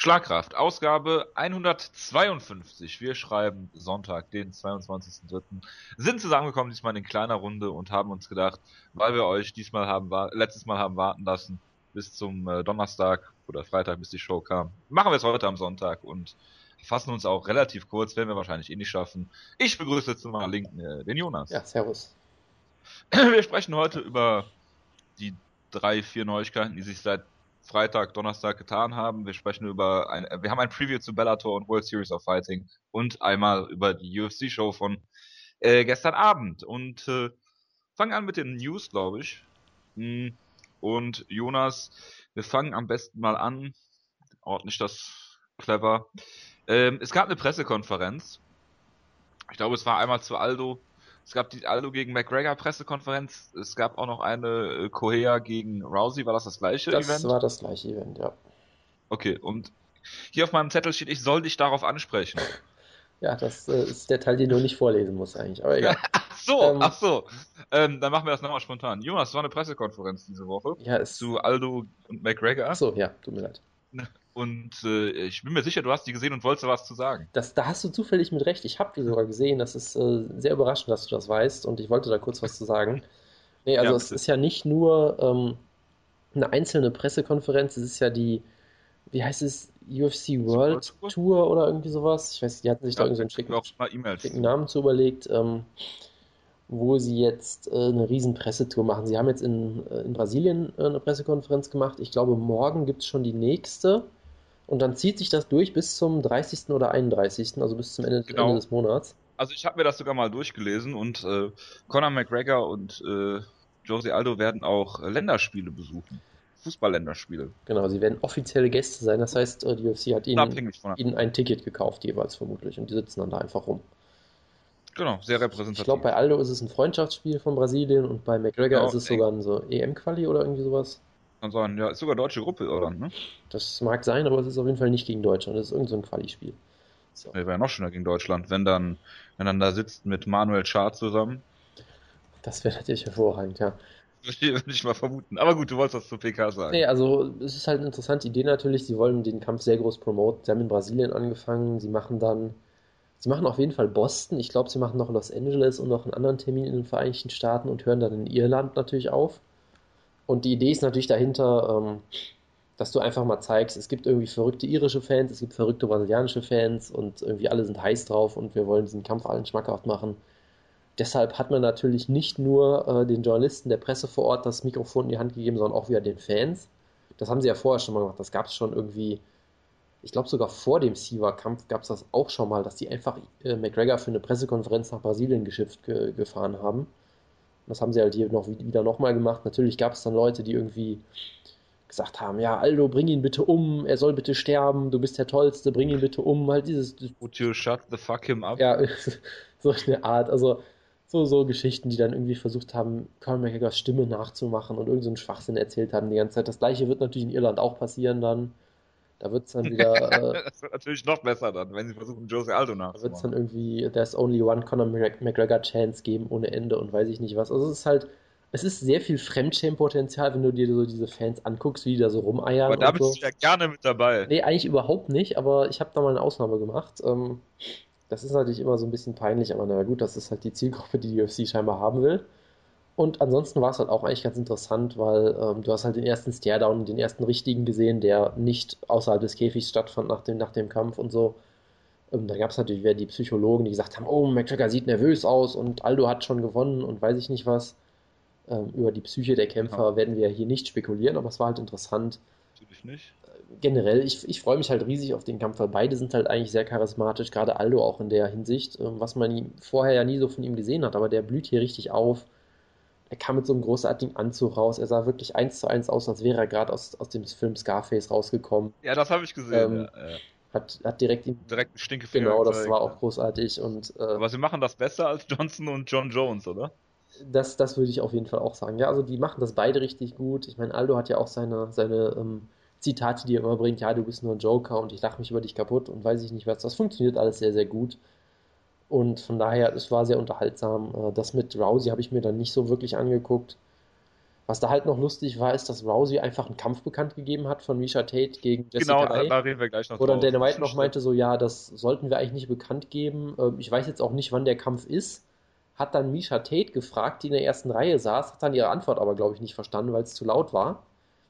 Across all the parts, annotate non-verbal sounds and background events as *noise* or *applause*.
Schlagkraft, Ausgabe 152. Wir schreiben Sonntag, den 22.03. Sind zusammengekommen diesmal in kleiner Runde und haben uns gedacht, weil wir euch diesmal haben, letztes Mal haben warten lassen, bis zum äh, Donnerstag oder Freitag, bis die Show kam. Machen wir es heute am Sonntag und fassen uns auch relativ kurz, werden wir wahrscheinlich eh nicht schaffen. Ich begrüße jetzt mal linken äh, den Jonas. Ja, servus. *clears throat* Wir sprechen heute über die drei, vier Neuigkeiten, die sich seit Freitag, Donnerstag getan haben. Wir sprechen über ein, wir haben ein Preview zu Bellator und World Series of Fighting und einmal über die UFC-Show von äh, gestern Abend und äh, fangen an mit den News, glaube ich. Hm, und Jonas, wir fangen am besten mal an. Ordne ich das clever. Ähm, es gab eine Pressekonferenz. Ich glaube, es war einmal zu Aldo es gab die Aldo gegen McGregor Pressekonferenz. Es gab auch noch eine äh, Correa gegen Rousey. War das das gleiche das Event? Das war das gleiche Event, ja. Okay, und hier auf meinem Zettel steht, ich soll dich darauf ansprechen. *laughs* Ja, das äh, ist der Teil, den du nicht vorlesen musst eigentlich, aber egal. *laughs* ach so, ähm, ach so. Ähm, dann machen wir das nochmal spontan. Jonas, es war eine Pressekonferenz diese Woche. Ja, es zu Aldo und McGregor. Ach so, ja, tut mir leid. *laughs* Und äh, ich bin mir sicher, du hast die gesehen und wolltest da was zu sagen. Das, da hast du zufällig mit recht. Ich habe die sogar gesehen. Das ist äh, sehr überraschend, dass du das weißt. Und ich wollte da kurz was zu sagen. Nee, also ja, es ist ja nicht nur ähm, eine einzelne Pressekonferenz. Es ist ja die, wie heißt es, UFC World Tour? Oder irgendwie sowas. Ich weiß, die hatten sich ja, da irgendwie so einen schicken, schicken Namen zu überlegt. Ähm, wo sie jetzt äh, eine riesen Pressetour machen. Sie haben jetzt in, äh, in Brasilien äh, eine Pressekonferenz gemacht. Ich glaube, morgen gibt es schon die nächste. Und dann zieht sich das durch bis zum 30. oder 31., also bis zum Ende, genau. Ende des Monats. Also ich habe mir das sogar mal durchgelesen und äh, Conor McGregor und äh, Jose Aldo werden auch Länderspiele besuchen. Fußballländerspiele. Genau, sie werden offizielle Gäste sein. Das heißt, äh, die UFC hat ihnen, ihnen ein Ticket gekauft, jeweils vermutlich. Und die sitzen dann da einfach rum. Genau, sehr repräsentativ. Ich glaube, bei Aldo ist es ein Freundschaftsspiel von Brasilien und bei McGregor genau, ist es sogar ein so EM-Quali oder irgendwie sowas. Kann sein, ja, ist sogar deutsche Gruppe, oder? Ne? Das mag sein, aber es ist auf jeden Fall nicht gegen Deutschland. Das ist irgendein so Quali-Spiel. So. wäre ja noch schöner gegen Deutschland, wenn dann, wenn dann da sitzt mit Manuel Schad zusammen. Das wäre natürlich hervorragend, ja. Würde ich mal vermuten. Aber gut, du wolltest was zu PK sagen. Nee, also es ist halt eine interessante Idee natürlich. Sie wollen den Kampf sehr groß promoten. Sie haben in Brasilien angefangen. Sie machen dann Sie machen auf jeden Fall Boston. Ich glaube, sie machen noch Los Angeles und noch einen anderen Termin in den Vereinigten Staaten und hören dann in Irland natürlich auf. Und die Idee ist natürlich dahinter, ähm, dass du einfach mal zeigst, es gibt irgendwie verrückte irische Fans, es gibt verrückte brasilianische Fans und irgendwie alle sind heiß drauf und wir wollen diesen Kampf allen schmackhaft machen. Deshalb hat man natürlich nicht nur äh, den Journalisten der Presse vor Ort das Mikrofon in die Hand gegeben, sondern auch wieder den Fans. Das haben sie ja vorher schon mal gemacht. Das gab es schon irgendwie ich glaube sogar vor dem Siva-Kampf gab es das auch schon mal, dass die einfach äh, McGregor für eine Pressekonferenz nach Brasilien geschifft ge gefahren haben. Das haben sie halt hier noch wieder nochmal gemacht. Natürlich gab es dann Leute, die irgendwie gesagt haben, ja, Aldo, bring ihn bitte um, er soll bitte sterben, du bist der Tollste, bring ihn bitte um. Halt dieses... Would you shut the fuck him up? Ja, *laughs* so eine Art, also so, so Geschichten, die dann irgendwie versucht haben, Conor McGregors Stimme nachzumachen und irgendeinen so Schwachsinn erzählt haben die ganze Zeit. Das gleiche wird natürlich in Irland auch passieren dann. Da wird es dann wieder. *laughs* Äh, das wird natürlich noch besser dann, wenn sie versuchen, Jose Aldo nachzumachen. Da wird es dann irgendwie There's Only One Conor McGregor Chance geben ohne Ende und weiß ich nicht was. Also es ist halt. Es ist sehr viel Fremdschämen-Potenzial, wenn du dir so diese Fans anguckst, wie die da so rumeiern. Aber da bist so. du ja gerne mit dabei. Nee, eigentlich überhaupt nicht, aber ich habe da mal eine Ausnahme gemacht. Ähm, das ist natürlich immer so ein bisschen peinlich, aber naja gut, das ist halt die Zielgruppe, die die UFC scheinbar haben will. Und ansonsten war es halt auch eigentlich ganz interessant, weil ähm, du hast halt den ersten Staredown, den ersten richtigen gesehen, der nicht außerhalb des Käfigs stattfand nach dem, nach dem Kampf und so. Ähm, da gab es natürlich wieder die Psychologen, die gesagt haben, oh, McGregor sieht nervös aus und Aldo hat schon gewonnen und weiß ich nicht was. Ähm, über die Psyche der Kämpfer ja. werden wir hier nicht spekulieren, aber es war halt interessant. Natürlich nicht. Äh, generell, ich, ich freue mich halt riesig auf den Kampf, weil beide sind halt eigentlich sehr charismatisch, gerade Aldo auch in der Hinsicht, ähm, was man vorher ja nie so von ihm gesehen hat, aber der blüht hier richtig auf er kam mit so einem großartigen Anzug raus. Er sah wirklich eins zu eins aus, als wäre er gerade aus, aus dem Film Scarface rausgekommen. Ja, das habe ich gesehen. Ähm, ja, ja. Hat, hat direkt ihn. Direkt einen Stinkefinger. Genau, das war auch großartig. Und, äh, Aber sie machen das besser als Johnson und John Jones, oder? Das, das würde ich auf jeden Fall auch sagen. Ja, also die machen das beide richtig gut. Ich meine, Aldo hat ja auch seine, seine ähm, Zitate, die er immer bringt. Ja, du bist nur ein Joker und ich lache mich über dich kaputt und weiß ich nicht was. Das funktioniert alles sehr, sehr gut. Und von daher, es war sehr unterhaltsam. Äh, das mit Rousey habe ich mir dann nicht so wirklich angeguckt. Was da halt noch lustig war, ist, dass Rousey einfach einen Kampf bekannt gegeben hat von Misha Tate gegen Jessica Genau, da, da reden wir gleich noch drauf. Dana White noch meinte, so ja, das sollten wir eigentlich nicht bekannt geben. Ähm, Ich weiß jetzt auch nicht, wann der Kampf ist. Hat dann Misha Tate gefragt, die in der ersten Reihe saß, hat dann ihre Antwort aber, glaube ich, nicht verstanden, weil es zu laut war.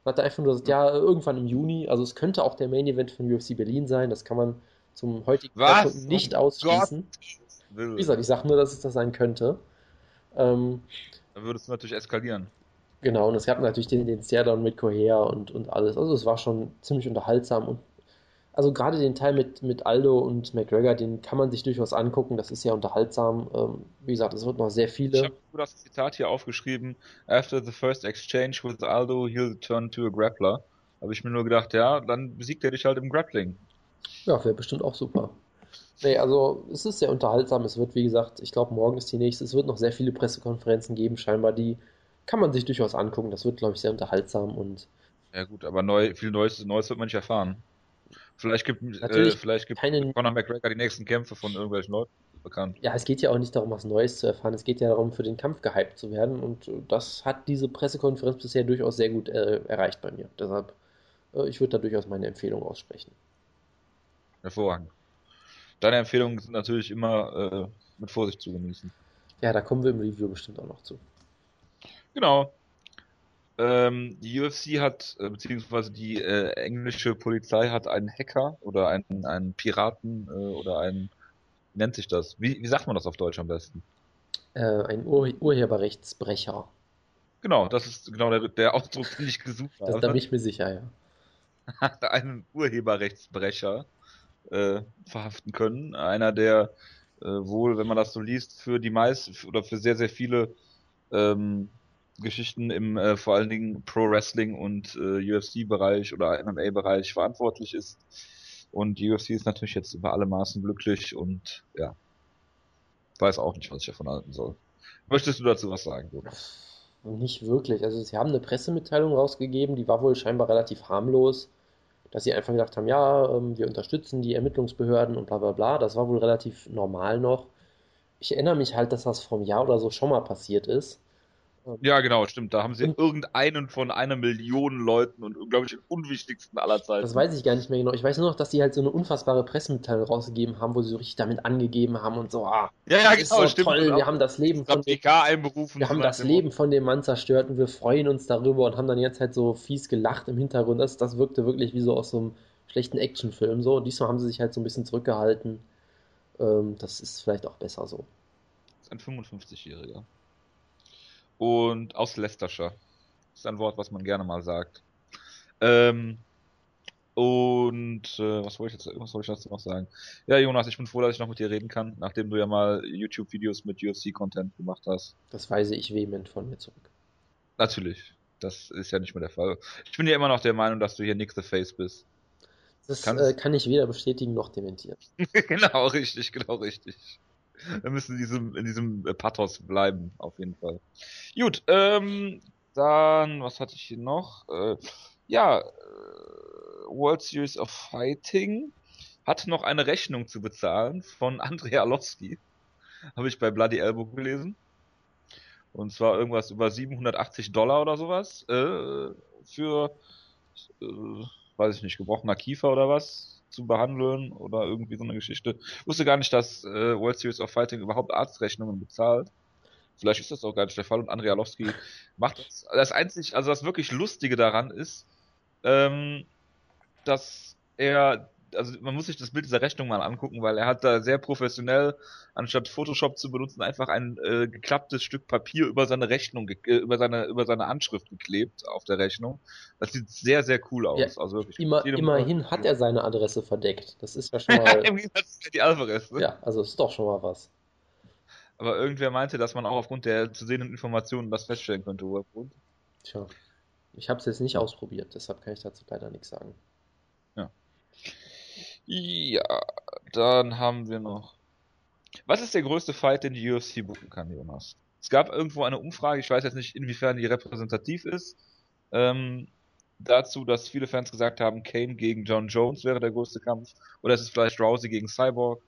Hat er einfach nur gesagt, ja, irgendwann im Juni. Also es könnte auch der Main Event von UFC Berlin sein. Das kann man zum heutigen Was? Zeitpunkt nicht ausschließen. Will. Wie gesagt, ich sage nur, dass es das sein könnte. Ähm, Dann würde es natürlich eskalieren. Genau, und es gab natürlich den, den Stairdown mit Coher und, und alles. Also es war schon ziemlich unterhaltsam und also gerade den Teil mit, mit Aldo und McGregor, den kann man sich durchaus angucken, das ist ja unterhaltsam. Ähm, wie gesagt, es wird noch sehr Ich viele. habe das Zitat hier aufgeschrieben. After the first exchange with Aldo, he'll turn to a grappler. Habe ich mir nur gedacht, ja, dann besiegt er dich halt im Grappling. Ja, wäre bestimmt auch super. Nee, also es ist sehr unterhaltsam. Es wird, wie gesagt, ich glaube, morgen ist die nächste. Es wird noch sehr viele Pressekonferenzen geben, scheinbar. Die kann man sich durchaus angucken. Das wird, glaube ich, sehr unterhaltsam und Ja gut, aber neu, viel Neues, Neues wird man nicht erfahren. Vielleicht gibt, äh, Natürlich vielleicht gibt keine Conor McGregor die nächsten Kämpfe von irgendwelchen Leuten bekannt. Ja, es geht ja auch nicht darum, was Neues zu erfahren. Es geht ja darum, für den Kampf gehypt zu werden. Und äh, das hat diese Pressekonferenz bisher durchaus sehr gut äh, erreicht bei mir. Deshalb, äh, ich würde da durchaus meine Empfehlung aussprechen. Hervorragend. Deine Empfehlungen sind natürlich immer äh, mit Vorsicht zu genießen. Ja, da kommen wir im Review bestimmt auch noch zu. Genau. Ähm, die UFC hat, äh, beziehungsweise die äh, englische Polizei hat einen Hacker oder einen, einen Piraten äh, oder einen, wie nennt sich das? Wie, wie sagt man das auf Deutsch am besten? Äh, ein Ur Urheberrechtsbrecher. Genau, das ist genau der, der Ausdruck, den ich gesucht Das, habe. da bin ich mir sicher, ja. *laughs* einen Urheberrechtsbrecher äh, verhaften können. Einer, der äh, wohl, wenn man das so liest, für die meisten oder für sehr, sehr viele ähm, Geschichten im äh, vor allen Dingen Pro Wrestling und äh, UFC-Bereich oder MMA-Bereich verantwortlich ist. Und die UFC ist natürlich jetzt über alle Maßen glücklich und ja, weiß auch nicht, was ich davon halten soll. Möchtest du dazu was sagen, Jonas? Nicht wirklich. Also sie haben eine Pressemitteilung rausgegeben, die war wohl scheinbar relativ harmlos, dass sie einfach gesagt haben, ja, ähm, wir unterstützen die Ermittlungsbehörden und bla bla bla. Das war wohl relativ normal noch. Ich erinnere mich halt, dass das vor einem Jahr oder so schon mal passiert ist. Ja, genau, stimmt. Da haben sie Und- irgendeinen von einer Million Leuten und, glaube ich, den unwichtigsten aller Zeiten. Das weiß ich gar nicht mehr genau. Ich weiß nur noch, dass die halt so eine unfassbare Pressemitteilung rausgegeben haben, wo sie so richtig damit angegeben haben und so, ah, ja, ja, das genau, so stimmt. toll, Und wir haben das Leben von das PK einberufen. Wir haben das dem Leben von dem Mann zerstört und wir freuen uns darüber und haben dann jetzt halt so fies gelacht im Hintergrund. Das, das wirkte wirklich wie so aus so einem schlechten Actionfilm so. Diesmal haben sie sich halt so ein bisschen zurückgehalten. Ähm, das ist vielleicht auch besser so. Motto. Ist ein 55-Jähriger. Und aus Leicestershire. Ist ein Wort, was man gerne mal sagt. Ähm, und äh, was wollte ich jetzt, was soll ich dazu noch sagen? Ja, Jonas, ich bin froh, dass ich noch mit dir reden kann, nachdem du ja mal YouTube-Videos mit UFC-Content gemacht hast. Das weise ich vehement von mir zurück. Natürlich. Das ist ja nicht mehr der Fall. Ich bin ja immer noch der Meinung, dass du hier Nick the Face bist. Das äh, kann ich weder bestätigen noch dementieren. *laughs* genau, richtig, genau, richtig. *laughs* Wir müssen in diesem, in diesem äh, Pathos bleiben, auf jeden Fall. Gut, ähm, dann, was hatte ich hier noch? Äh, ja, äh, World Series of Fighting hat noch eine Rechnung zu bezahlen von *laughs* Andrei Arlovski. Habe ich bei Bloody Elbow gelesen. Und zwar irgendwas über 780 Dollar oder sowas. Äh, für, äh, weiß ich nicht, gebrochener Kiefer oder was zu behandeln oder irgendwie so eine Geschichte. Ich wusste gar nicht, dass äh, World Series of Fighting überhaupt Arztrechnungen bezahlt. Vielleicht ist das auch gar nicht der Fall und Andrei Arlovski macht das. Das einzig, also das wirklich Lustige daran ist, ähm, dass er, also man muss sich das Bild dieser Rechnung mal angucken, weil er hat da sehr professionell, anstatt Photoshop zu benutzen, einfach ein äh, geklapptes Stück Papier über seine Rechnung, äh, über seine, über seine Anschrift geklebt auf der Rechnung. Das sieht sehr, sehr cool aus. Ja, also wirklich. Immer, immerhin hat er seine Adresse verdeckt. Das ist ja *laughs* schon mal. Im Gegensatz zu die Alvarez. Ne? ja, also ist doch schon mal was. Aber irgendwer meinte, dass man auch aufgrund der zu sehenden Informationen das feststellen könnte, wo er wohnt. Tja. Ich habe es jetzt nicht ausprobiert, deshalb kann ich dazu leider nichts sagen. Ja, dann haben wir noch. Was ist der größte Fight, den die UFC booken kann, Jonas? Es gab irgendwo eine Umfrage, ich weiß jetzt nicht, inwiefern die repräsentativ ist, ähm, dazu, dass viele Fans gesagt haben, Kane gegen John Jones wäre der größte Kampf. Oder ist es vielleicht Rousey gegen Cyborg?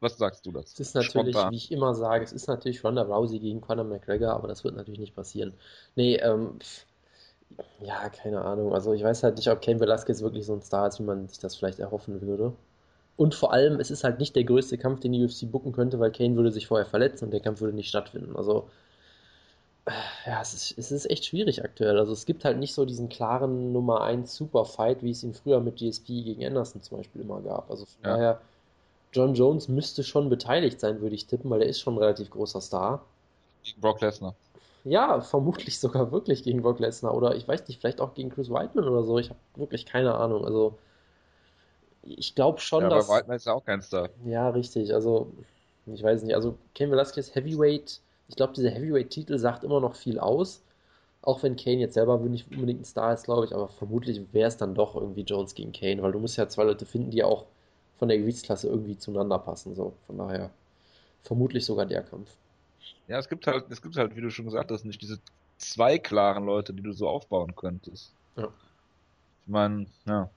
was sagst du dazu? Es ist natürlich, Spontan. wie ich immer sage, es ist natürlich Ronda Rousey gegen Conor McGregor, aber das wird natürlich nicht passieren. Nee, ähm, ja, keine Ahnung. Also ich weiß halt nicht, ob Cain Velasquez wirklich so ein Star ist, wie man sich das vielleicht erhoffen würde. Und vor allem, es ist halt nicht der größte Kampf, den die UFC bucken könnte, weil Kane würde sich vorher verletzen und der Kampf würde nicht stattfinden. Also, ja, es ist, es ist echt schwierig aktuell. Also es gibt halt nicht so diesen klaren Nummer 1 Superfight, wie es ihn früher mit GSP gegen Anderson zum Beispiel immer gab. Also von ja. daher, John Jones müsste schon beteiligt sein, würde ich tippen, weil er ist schon ein relativ großer Star. Gegen Brock Lesnar. Ja, vermutlich sogar wirklich gegen Brock Lesnar oder ich weiß nicht, vielleicht auch gegen Chris Whiteman oder so. Ich habe wirklich keine Ahnung. Also ich glaube schon, ja, dass. Aber Whiteman ist ja auch kein Star. Ja, richtig. Also, ich weiß nicht. Also, Kane Velasquez Heavyweight, ich glaube, dieser Heavyweight-Titel sagt immer noch viel aus. Auch wenn Kane jetzt selber nicht unbedingt ein Star ist, glaube ich, aber vermutlich wäre es dann doch irgendwie Jones gegen Kane, weil du musst ja zwei Leute finden, die auch von der Gewichtsklasse irgendwie zueinander passen. So, von daher vermutlich sogar der Kampf. Ja, es gibt halt, es gibt halt, wie du schon gesagt hast, nicht diese zwei klaren Leute, die du so aufbauen könntest. Ja. Ich meine, ja.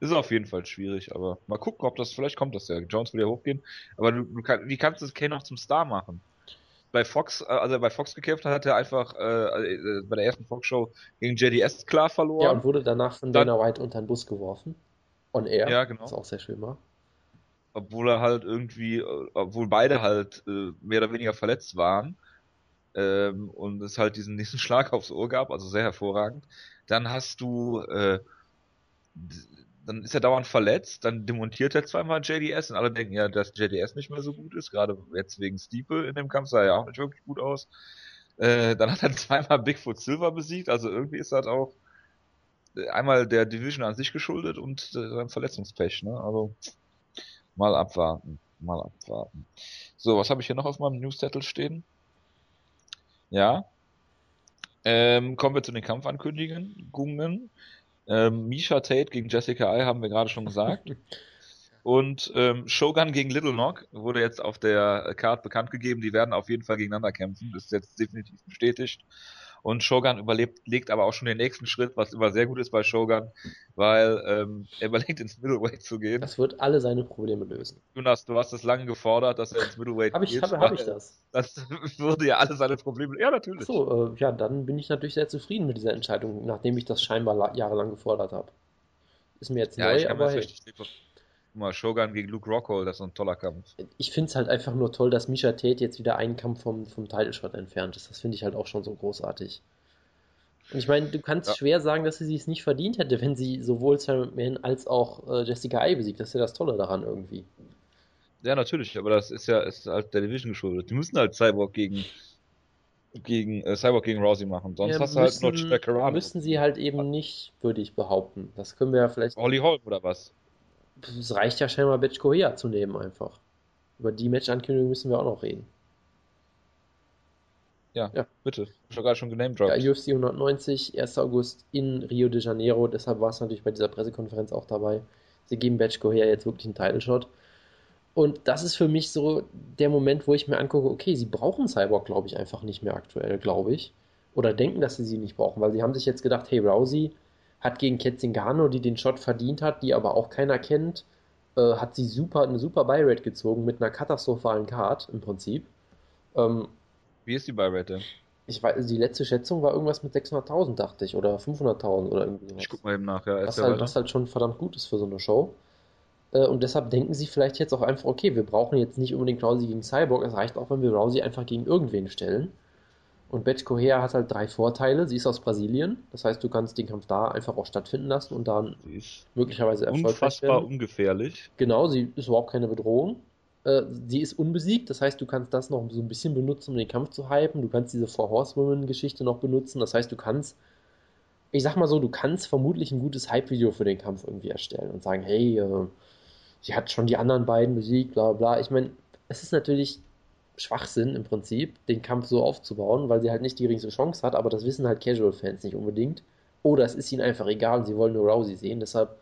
Ist auf jeden Fall schwierig, aber mal gucken, ob das, vielleicht kommt das ja. Jones will ja hochgehen. Aber du, du kann, wie kannst du das Kane noch zum Star machen? Bei Fox, also bei Fox gekämpft hat, hat er einfach äh, äh, bei der ersten Fox-Show gegen JDS klar verloren. Ja, und wurde danach von Dana White unter den Bus geworfen. On air. Ja, genau. Was auch sehr schön war. Obwohl er halt irgendwie, äh, obwohl beide halt äh, mehr oder weniger verletzt waren. Ähm, und es halt diesen nächsten *laughs* Schlag aufs Ohr gab, also sehr hervorragend. Dann hast du äh, dann ist er dauernd verletzt, dann demontiert er zweimal JDS und alle denken ja, dass JDS nicht mehr so gut ist, gerade jetzt wegen Steeple in dem Kampf sah er ja auch nicht wirklich gut aus. Äh, dann hat er *laughs* zweimal Bigfoot Silver besiegt, also irgendwie ist das auch äh, einmal der Division an sich geschuldet und äh, sein Verletzungspech, ne? Also mal abwarten, mal abwarten. So, was habe ich hier noch auf meinem Newszettel stehen? Ja. Ähm, kommen wir zu den Kampfankündigungen. Ähm, Misha Tate gegen Jessica Ai haben wir gerade schon gesagt. *laughs* Und ähm, Shogun gegen Little Knock wurde jetzt auf der Card bekannt gegeben. Die werden auf jeden Fall gegeneinander kämpfen. Das ist jetzt definitiv bestätigt. Und Shogun überlebt, legt aber auch schon den nächsten Schritt, was immer sehr gut ist bei Shogun, weil ähm, er überlegt, ins Middleweight zu gehen. Das wird alle seine Probleme lösen. Jonas, du hast das lange gefordert, dass er ins Middleweight hab ich, geht. Habe hab ich das? Das *laughs* würde ja alle seine Probleme. Ja, natürlich. So, äh, ja, dann bin ich natürlich sehr zufrieden mit dieser Entscheidung, nachdem ich das scheinbar jahrelang gefordert habe. Ist mir jetzt ja, neu, aber hey. Mal, Shogun gegen Luke Rockhold, das ist ein toller Kampf. Ich finde es halt einfach nur toll, dass Misha Tate jetzt wieder einen Kampf vom, vom Title Shot entfernt ist. Das finde ich halt auch schon so großartig. Und ich meine, du kannst ja. schwer sagen, dass sie es nicht verdient hätte, wenn sie sowohl Sarah McMahon als auch äh, Jessica Eye besiegt. Das ist ja das Tolle daran irgendwie. Ja, natürlich, aber das ist ja ist halt der Division geschuldet. Die müssen halt Cyborg gegen gegen äh, Cyborg gegen Rousey machen. Sonst ja, hast müssen, du halt nur Carano. Müssen sie halt eben nicht, würde ich behaupten. Das können wir ja vielleicht. Holly Holm oder was? Es reicht ja scheinbar Batch Correa zu nehmen einfach. Über die Match-Ankündigung müssen wir auch noch reden. Ja, ja. bitte. Ich habe gerade schon genamedroppt. Ja, UFC 190, 1. August in Rio de Janeiro. Deshalb war es natürlich bei dieser Pressekonferenz auch dabei. Sie geben Batch Correa jetzt wirklich einen Title Shot. Und das ist für mich so der Moment, wo ich mir angucke, okay, sie brauchen Cyborg, glaube ich, einfach nicht mehr aktuell, glaube ich. Oder denken, dass sie sie nicht brauchen, weil sie haben sich jetzt gedacht, hey, Rousey hat gegen Ketzingano, die den Shot verdient hat, die aber auch keiner kennt, äh, hat sie super, eine super Buy-Rate gezogen mit einer katastrophalen Card im Prinzip. Ähm, Wie ist die Buy-Rate denn? Ich weiß, die letzte Schätzung war irgendwas mit 600.000, dachte ich, oder 500.000 oder irgendwie sowas. Ich guck mal eben nach, ja. Was halt, was halt schon verdammt gut ist für so eine Show. Äh, und deshalb denken sie vielleicht jetzt auch einfach, okay, wir brauchen jetzt nicht unbedingt Rousey gegen Cyborg, es reicht auch, wenn wir Rousey einfach gegen irgendwen stellen. Und Betch Correa hat halt drei Vorteile. Sie ist aus Brasilien, das heißt, du kannst den Kampf da einfach auch stattfinden lassen und dann möglicherweise erfolgreich unfassbar werden. ungefährlich. Genau, sie ist überhaupt keine Bedrohung. Äh, sie ist unbesiegt, das heißt, du kannst das noch so ein bisschen benutzen, um den Kampf zu hypen. Du kannst diese Four Horsewomen-Geschichte noch benutzen, das heißt, du kannst ich sag mal so, du kannst vermutlich ein gutes Hype-Video für den Kampf irgendwie erstellen und sagen, hey, äh, sie hat schon die anderen beiden besiegt, bla bla. Ich meine, es ist natürlich Schwachsinn im Prinzip, den Kampf so aufzubauen, weil sie halt nicht die geringste Chance hat, aber das wissen halt Casual-Fans nicht unbedingt. Oder es ist ihnen einfach egal und sie wollen nur Rousey sehen. Deshalb,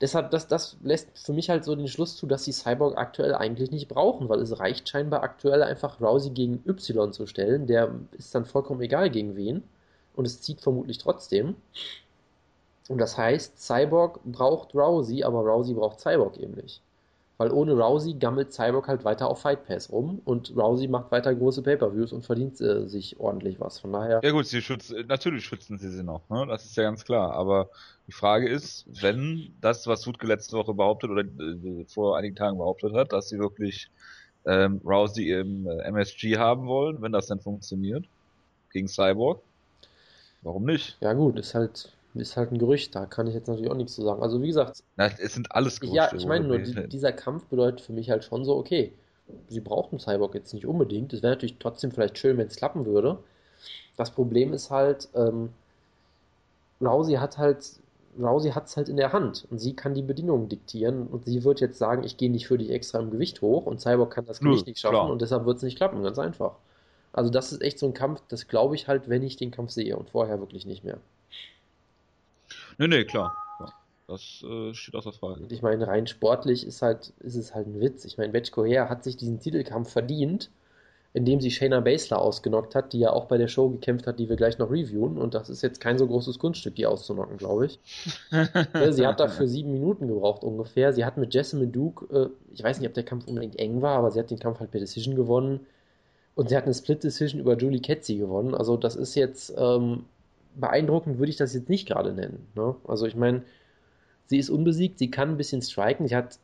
deshalb das, das lässt für mich halt so den Schluss zu, dass sie Cyborg aktuell eigentlich nicht brauchen, weil es reicht scheinbar aktuell einfach Rousey gegen Y zu stellen. Der ist dann vollkommen egal gegen wen. Und es zieht vermutlich trotzdem. Und das heißt, Cyborg braucht Rousey, aber Rousey braucht Cyborg eben nicht. Weil ohne Rousey gammelt Cyborg halt weiter auf Fight Pass rum und Rousey macht weiter große Pay-Per-Views und verdient äh, sich ordentlich was. Von daher. Ja gut, sie schützen, natürlich schützen sie sie noch, ne? Das ist ja ganz klar. Aber die Frage ist, wenn das, was Sutke letzte Woche behauptet oder äh, vor einigen Tagen behauptet hat, dass sie wirklich ähm, Rousey im äh, MSG haben wollen, wenn das dann funktioniert, gegen Cyborg, warum nicht? Ja gut, ist halt ist halt ein Gerücht, da kann ich jetzt natürlich auch nichts zu sagen. Also wie gesagt. Na, es sind alles Gerüchte. Ja, ich meine nur, die, dieser Kampf bedeutet für mich halt schon so, okay, sie brauchen Cyborg jetzt nicht unbedingt. Es wäre natürlich trotzdem vielleicht schön, wenn es klappen würde. Das Problem ist halt, ähm, Rousey hat halt, Rousey hat es halt in der Hand und sie kann die Bedingungen diktieren und sie wird jetzt sagen, ich gehe nicht für dich extra im Gewicht hoch und Cyborg kann das Gewicht Nö, nicht schaffen klar. und deshalb wird es nicht klappen, ganz einfach. Also das ist echt so ein Kampf, das glaube ich halt, wenn ich den Kampf sehe und vorher wirklich nicht mehr. Nee, nee, klar. Das äh, steht außer Frage. Und ich meine, rein sportlich ist halt, ist es halt ein Witz. Ich meine, Betchko Her hat sich diesen Titelkampf verdient, indem sie Shayna Baszler ausgenockt hat, die ja auch bei der Show gekämpft hat, die wir gleich noch reviewen. Und das ist jetzt kein so großes Kunststück, die auszunocken, glaube ich. *laughs* sie hat dafür sieben Minuten gebraucht ungefähr. Sie hat mit Jessamine Duke, äh, ich weiß nicht, ob der Kampf unbedingt eng war, aber sie hat den Kampf halt per Decision gewonnen. Und sie hat eine Split Decision über Julie Ketzi gewonnen. Also das ist jetzt ähm, beeindruckend würde ich das jetzt nicht gerade nennen. Ne? Also ich meine, sie ist unbesiegt, sie kann ein bisschen striken, sie hat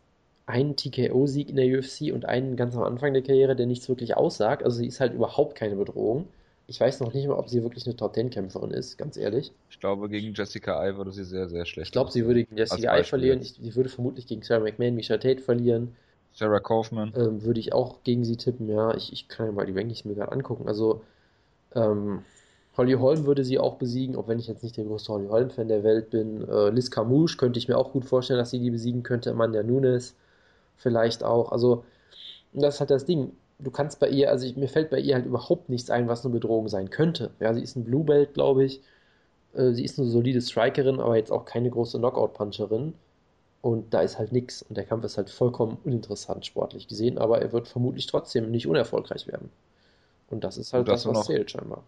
einen TKO-Sieg in der UFC und einen ganz am Anfang der Karriere, der nichts wirklich aussagt. Also sie ist halt überhaupt keine Bedrohung. Ich weiß noch nicht mal, ob sie wirklich eine Top-10-Kämpferin ist, ganz ehrlich. Ich glaube, gegen Jessica Eye würde sie sehr, sehr schlecht. Ich glaube, sie würde gegen Jessica Eye verlieren. Ich, sie würde vermutlich gegen Sarah McMahon, Misha Tate verlieren. Sarah Kaufman. Ähm, würde ich auch gegen sie tippen, ja. Ich, ich kann ja mal die Rankings mir gerade angucken. Also, ähm, Holly Holm würde sie auch besiegen, auch wenn ich jetzt nicht der größte Holly Holm-Fan der Welt bin. Äh, Liz Camouche könnte ich mir auch gut vorstellen, dass sie die besiegen könnte. Amanda Nunes vielleicht auch. Also, das ist halt das Ding. Du kannst bei ihr, also ich, mir fällt bei ihr halt überhaupt nichts ein, was eine Bedrohung sein könnte. Ja, sie ist ein Blue Belt, glaube ich. Äh, sie ist eine solide Strikerin, aber jetzt auch keine große Knockout-Puncherin. Und da ist halt nichts. Und der Kampf ist halt vollkommen uninteressant sportlich gesehen, aber er wird vermutlich trotzdem nicht unerfolgreich werden. Und das ist halt das, das was zählt scheinbar.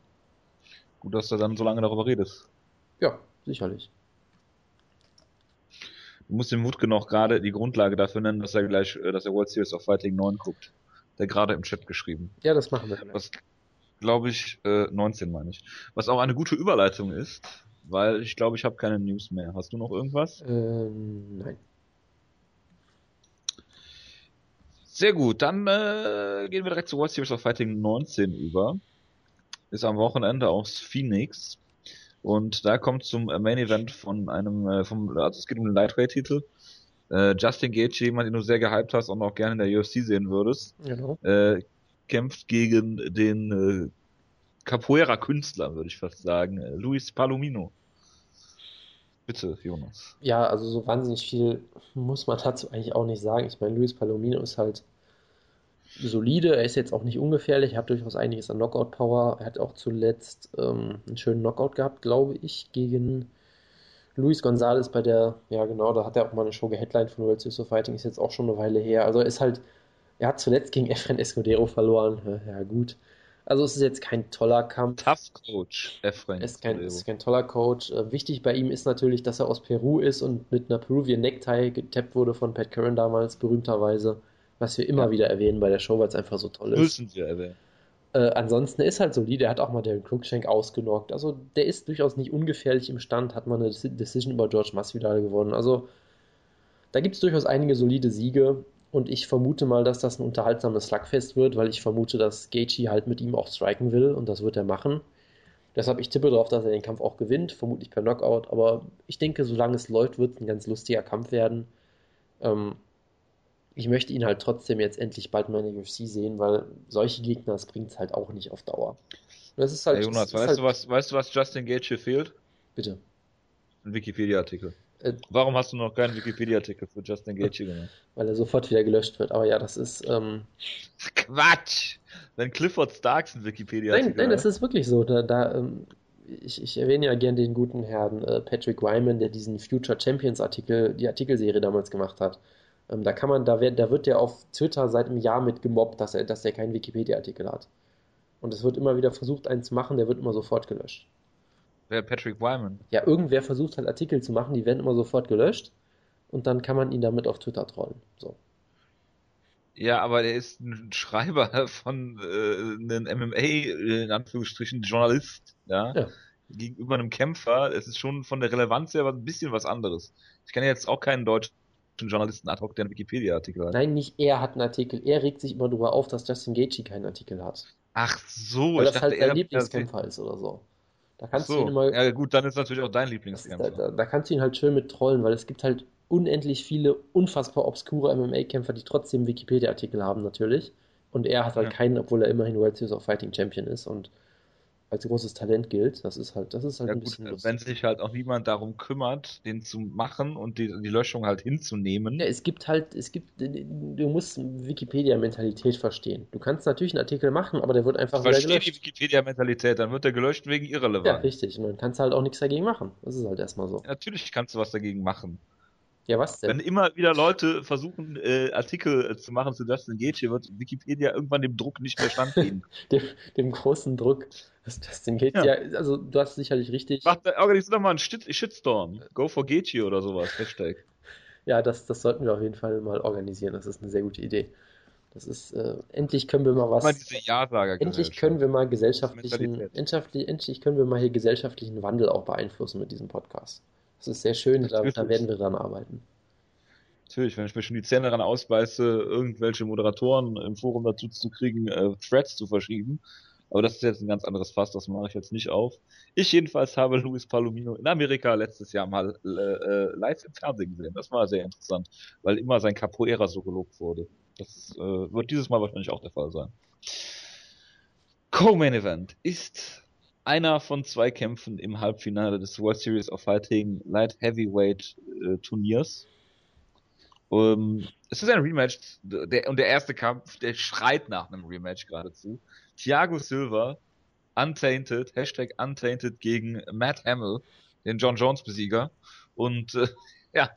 Gut, dass du dann so lange darüber redest. Ja, sicherlich. Du musst dem Wutke noch gerade die Grundlage dafür nennen, dass er gleich, äh, dass er World Series of Fighting 9 guckt. Der gerade im Chat geschrieben. Ja, das machen wir. Was, glaube ich, äh, 19 meine ich. Was auch eine gute Überleitung ist, weil ich glaube, ich habe keine News mehr. Hast du noch irgendwas? Ähm, nein. Sehr gut, dann äh, gehen wir direkt zu World Series of Fighting 19 über ist am Wochenende aus Phoenix. Und da kommt zum Main Event von einem, äh, vom, also es geht um den Lightweight-Titel. Äh, Justin Gaethje, jemand, den du sehr gehypt hast und auch gerne in der UFC sehen würdest, genau. äh, kämpft gegen den äh, Capoeira-Künstler, würde ich fast sagen, äh, Luis Palomino. Bitte, Jonas. Ja, also so wahnsinnig viel muss man dazu eigentlich auch nicht sagen. Ich meine, Luis Palomino ist halt solide, er ist jetzt auch nicht ungefährlich, er hat durchaus einiges an Knockout-Power. Er hat auch zuletzt ähm, einen schönen Knockout gehabt, glaube ich, gegen Luis Gonzalez bei der, ja genau, da hat er auch mal eine Show geheadlined von World Series of Fighting, ist jetzt auch schon eine Weile her. Also er ist halt, er hat zuletzt gegen *laughs* Efren Escudero verloren, *laughs* ja gut. Also es ist jetzt kein toller Kampf. Tough Coach, Efren. Es ist kein, ist kein toller Coach. Äh, wichtig bei ihm ist natürlich, dass er aus Peru ist und mit einer Peruvian Necktie getappt wurde von Pat Curran damals, berühmterweise was wir immer wieder erwähnen bei der Show, weil es einfach so toll ist. Müssen wir erwähnen. Äh, ansonsten er ist halt solide, der hat auch mal den Cruikshank ausgenockt. Also der ist durchaus nicht ungefährlich im Stand, hat mal eine Decision über George Masvidal gewonnen. Also da gibt es durchaus einige solide Siege und ich vermute mal, dass das ein unterhaltsames Slugfest wird, weil ich vermute, dass Gaethje halt mit ihm auch striken will und das wird er machen. Deshalb ich tippe darauf, dass er den Kampf auch gewinnt, vermutlich per Knockout, aber ich denke, solange es läuft, wird es ein ganz lustiger Kampf werden. Ähm, ich möchte ihn halt trotzdem jetzt endlich bald mal in der UFC sehen, weil solche Gegner, das bringt es halt auch nicht auf Dauer. das ist halt, hey Jonas, weißt, halt, du was, weißt du, was Justin Gage fehlt? Bitte. Ein Wikipedia-Artikel. Äh, Warum hast du noch keinen Wikipedia-Artikel für Justin Gage gemacht? Weil er sofort wieder gelöscht wird. Aber ja, das ist. Ähm... Quatsch! Wenn Clifford Starks ein Wikipedia-Artikel Nein, nein, das ist wirklich so. Da, da ähm, ich, ich, erwähne ja gern den guten Herrn äh, Patrick Wyman, der diesen Future Champions Artikel, die Artikelserie damals gemacht hat. Ähm, da kann man, da wird, da wird der auf Twitter seit einem Jahr mit gemobbt, dass er, dass er keinen Wikipedia-Artikel hat. Und es wird immer wieder versucht, einen zu machen, der wird immer sofort gelöscht. Wer Patrick Wyman? Ja, irgendwer versucht halt Artikel zu machen, die werden immer sofort gelöscht und dann kann man ihn damit auf Twitter trollen. So. Ja, aber der ist ein *laughs* Schreiber von äh, einem MMA, in Anführungsstrichen, Journalist, ja. ja. Gegenüber einem Kämpfer, es ist schon von der Relevanz her ein bisschen was anderes. Ich kenne jetzt auch keinen deutschen Journalisten ad hoc, der einen Wikipedia-Artikel hat. Nein, nicht er hat einen Artikel. Er regt sich immer darüber auf, dass Justin Gaethje keinen Artikel hat. Ach so, Weil ich das halt sein Lieblingskämpfer ist oder so. Da kannst so. du ihn immer. Ja, gut, dann ist natürlich auch dein Lieblingskämpfer. Da, da, da, kannst du ihn halt schön mit trollen, weil es gibt halt unendlich viele unfassbar obskure MMA-Kämpfer, die trotzdem Wikipedia-Artikel haben, natürlich. Und er hat halt ja. keinen, obwohl er immerhin World Series of Fighting Champion ist und als großes Talent gilt. Das ist halt, das ist halt ja, ein bisschen gut, Wenn sich halt auch niemand darum kümmert, den zu machen und die, die Löschung halt hinzunehmen. Ja, es gibt halt, es gibt, du musst Wikipedia-Mentalität verstehen. Du kannst natürlich einen Artikel machen, aber der wird einfach wieder gelöscht. die Wikipedia-Mentalität, dann wird der gelöscht wegen Irrelevanz. Ja, richtig. Und dann kannst du halt auch nichts dagegen machen. Das ist halt erstmal so. Ja, natürlich kannst du was dagegen machen. Ja, was denn? Wenn immer wieder Leute versuchen, äh, Artikel äh, zu machen zu Justin Gage, wird Wikipedia irgendwann dem Druck nicht mehr standgehen. *laughs* dem, dem großen Druck. Das Justin Gage, ja. ja. also du hast sicherlich richtig. Mach, organisier doch mal einen Shitstorm. Go for Gage oder sowas, Hashtag. ja, das, das sollten wir auf jeden Fall mal organisieren. Das ist eine sehr gute Idee. Das ist, äh, endlich können wir mal was. Mal diese ja endlich können wir mal gesellschaftlichen, endlich, endlich können wir mal hier gesellschaftlichen Wandel auch beeinflussen mit diesem Podcast. Das ist sehr schön, da, da, werden wir dran arbeiten. Natürlich, wenn ich mir schon die Zähne daran ausbeiße, irgendwelche Moderatoren im Forum dazu zu kriegen, äh, Threads zu verschieben. Aber das ist jetzt ein ganz anderes Fass, das mache ich jetzt nicht auf. Ich jedenfalls habe Luis Palomino in Amerika letztes Jahr mal äh, äh, live im Fernsehen gesehen. Das war sehr interessant, weil immer sein Capoeira so gelobt wurde. Das äh, wird dieses Mal wahrscheinlich auch der Fall sein. Co-Main Event ist einer von zwei Kämpfen im Halbfinale des World Series of Fighting Light Heavyweight äh, Turniers. Um, es ist ein Rematch der, und der erste Kampf, der schreit nach einem Rematch geradezu. Thiago Silva, Untainted, Hashtag Untainted gegen Matt Hamill, den John Jones Besieger. Und äh, *laughs* ja,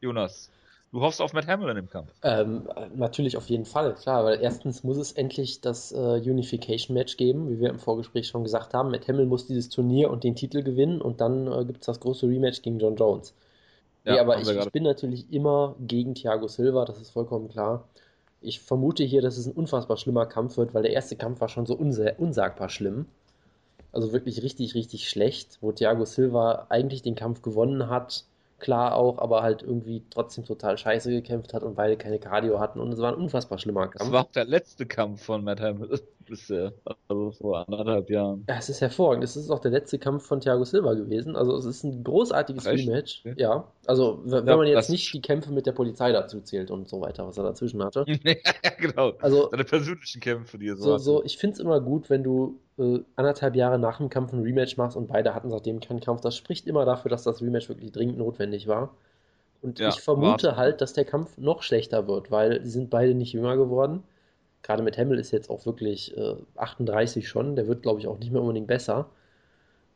Jonas, Du hoffst auf Matt Hamill in dem Kampf. Ähm, natürlich auf jeden Fall, klar, weil erstens muss es endlich das äh, Unification-Match geben, wie wir im Vorgespräch schon gesagt haben. Matt Hamill muss dieses Turnier und den Titel gewinnen und dann äh, gibt es das große Rematch gegen John Jones. Ja, nee, aber ich, ich, bin natürlich immer gegen Thiago Silva, das ist vollkommen klar. Ich vermute hier, dass es ein unfassbar schlimmer Kampf wird, weil der erste Kampf war schon so unsagbar schlimm. Also wirklich richtig, richtig schlecht, wo Thiago Silva eigentlich den Kampf gewonnen hat, klar auch, aber halt irgendwie trotzdem total scheiße gekämpft hat und beide keine Cardio hatten und es war ein unfassbar schlimmer Kampf. Das war auch der letzte Kampf von Matt Hamill bisher, also vor anderthalb Jahren. Ja, es ist hervorragend. Es ist auch der letzte Kampf von Thiago Silva gewesen. Also es ist ein großartiges Echt? Rematch. Okay. Ja, also wenn ja, man jetzt nicht die Kämpfe mit der Polizei dazu zählt und so weiter, was er dazwischen hatte. *laughs* ja, genau. Also seine persönlichen Kämpfe, die er so, so, so Ich finde es immer gut, wenn du äh, anderthalb Jahre nach dem Kampf ein Rematch machst und beide hatten seitdem keinen Kampf. Das spricht immer dafür, dass das Rematch wirklich dringend notwendig war. Und ja, ich vermute war. halt, dass der Kampf noch schlechter wird, weil sie sind beide nicht jünger geworden. Gerade mit Hamill ist jetzt auch wirklich äh, 38 schon. Der wird, glaube ich, auch nicht mehr unbedingt besser.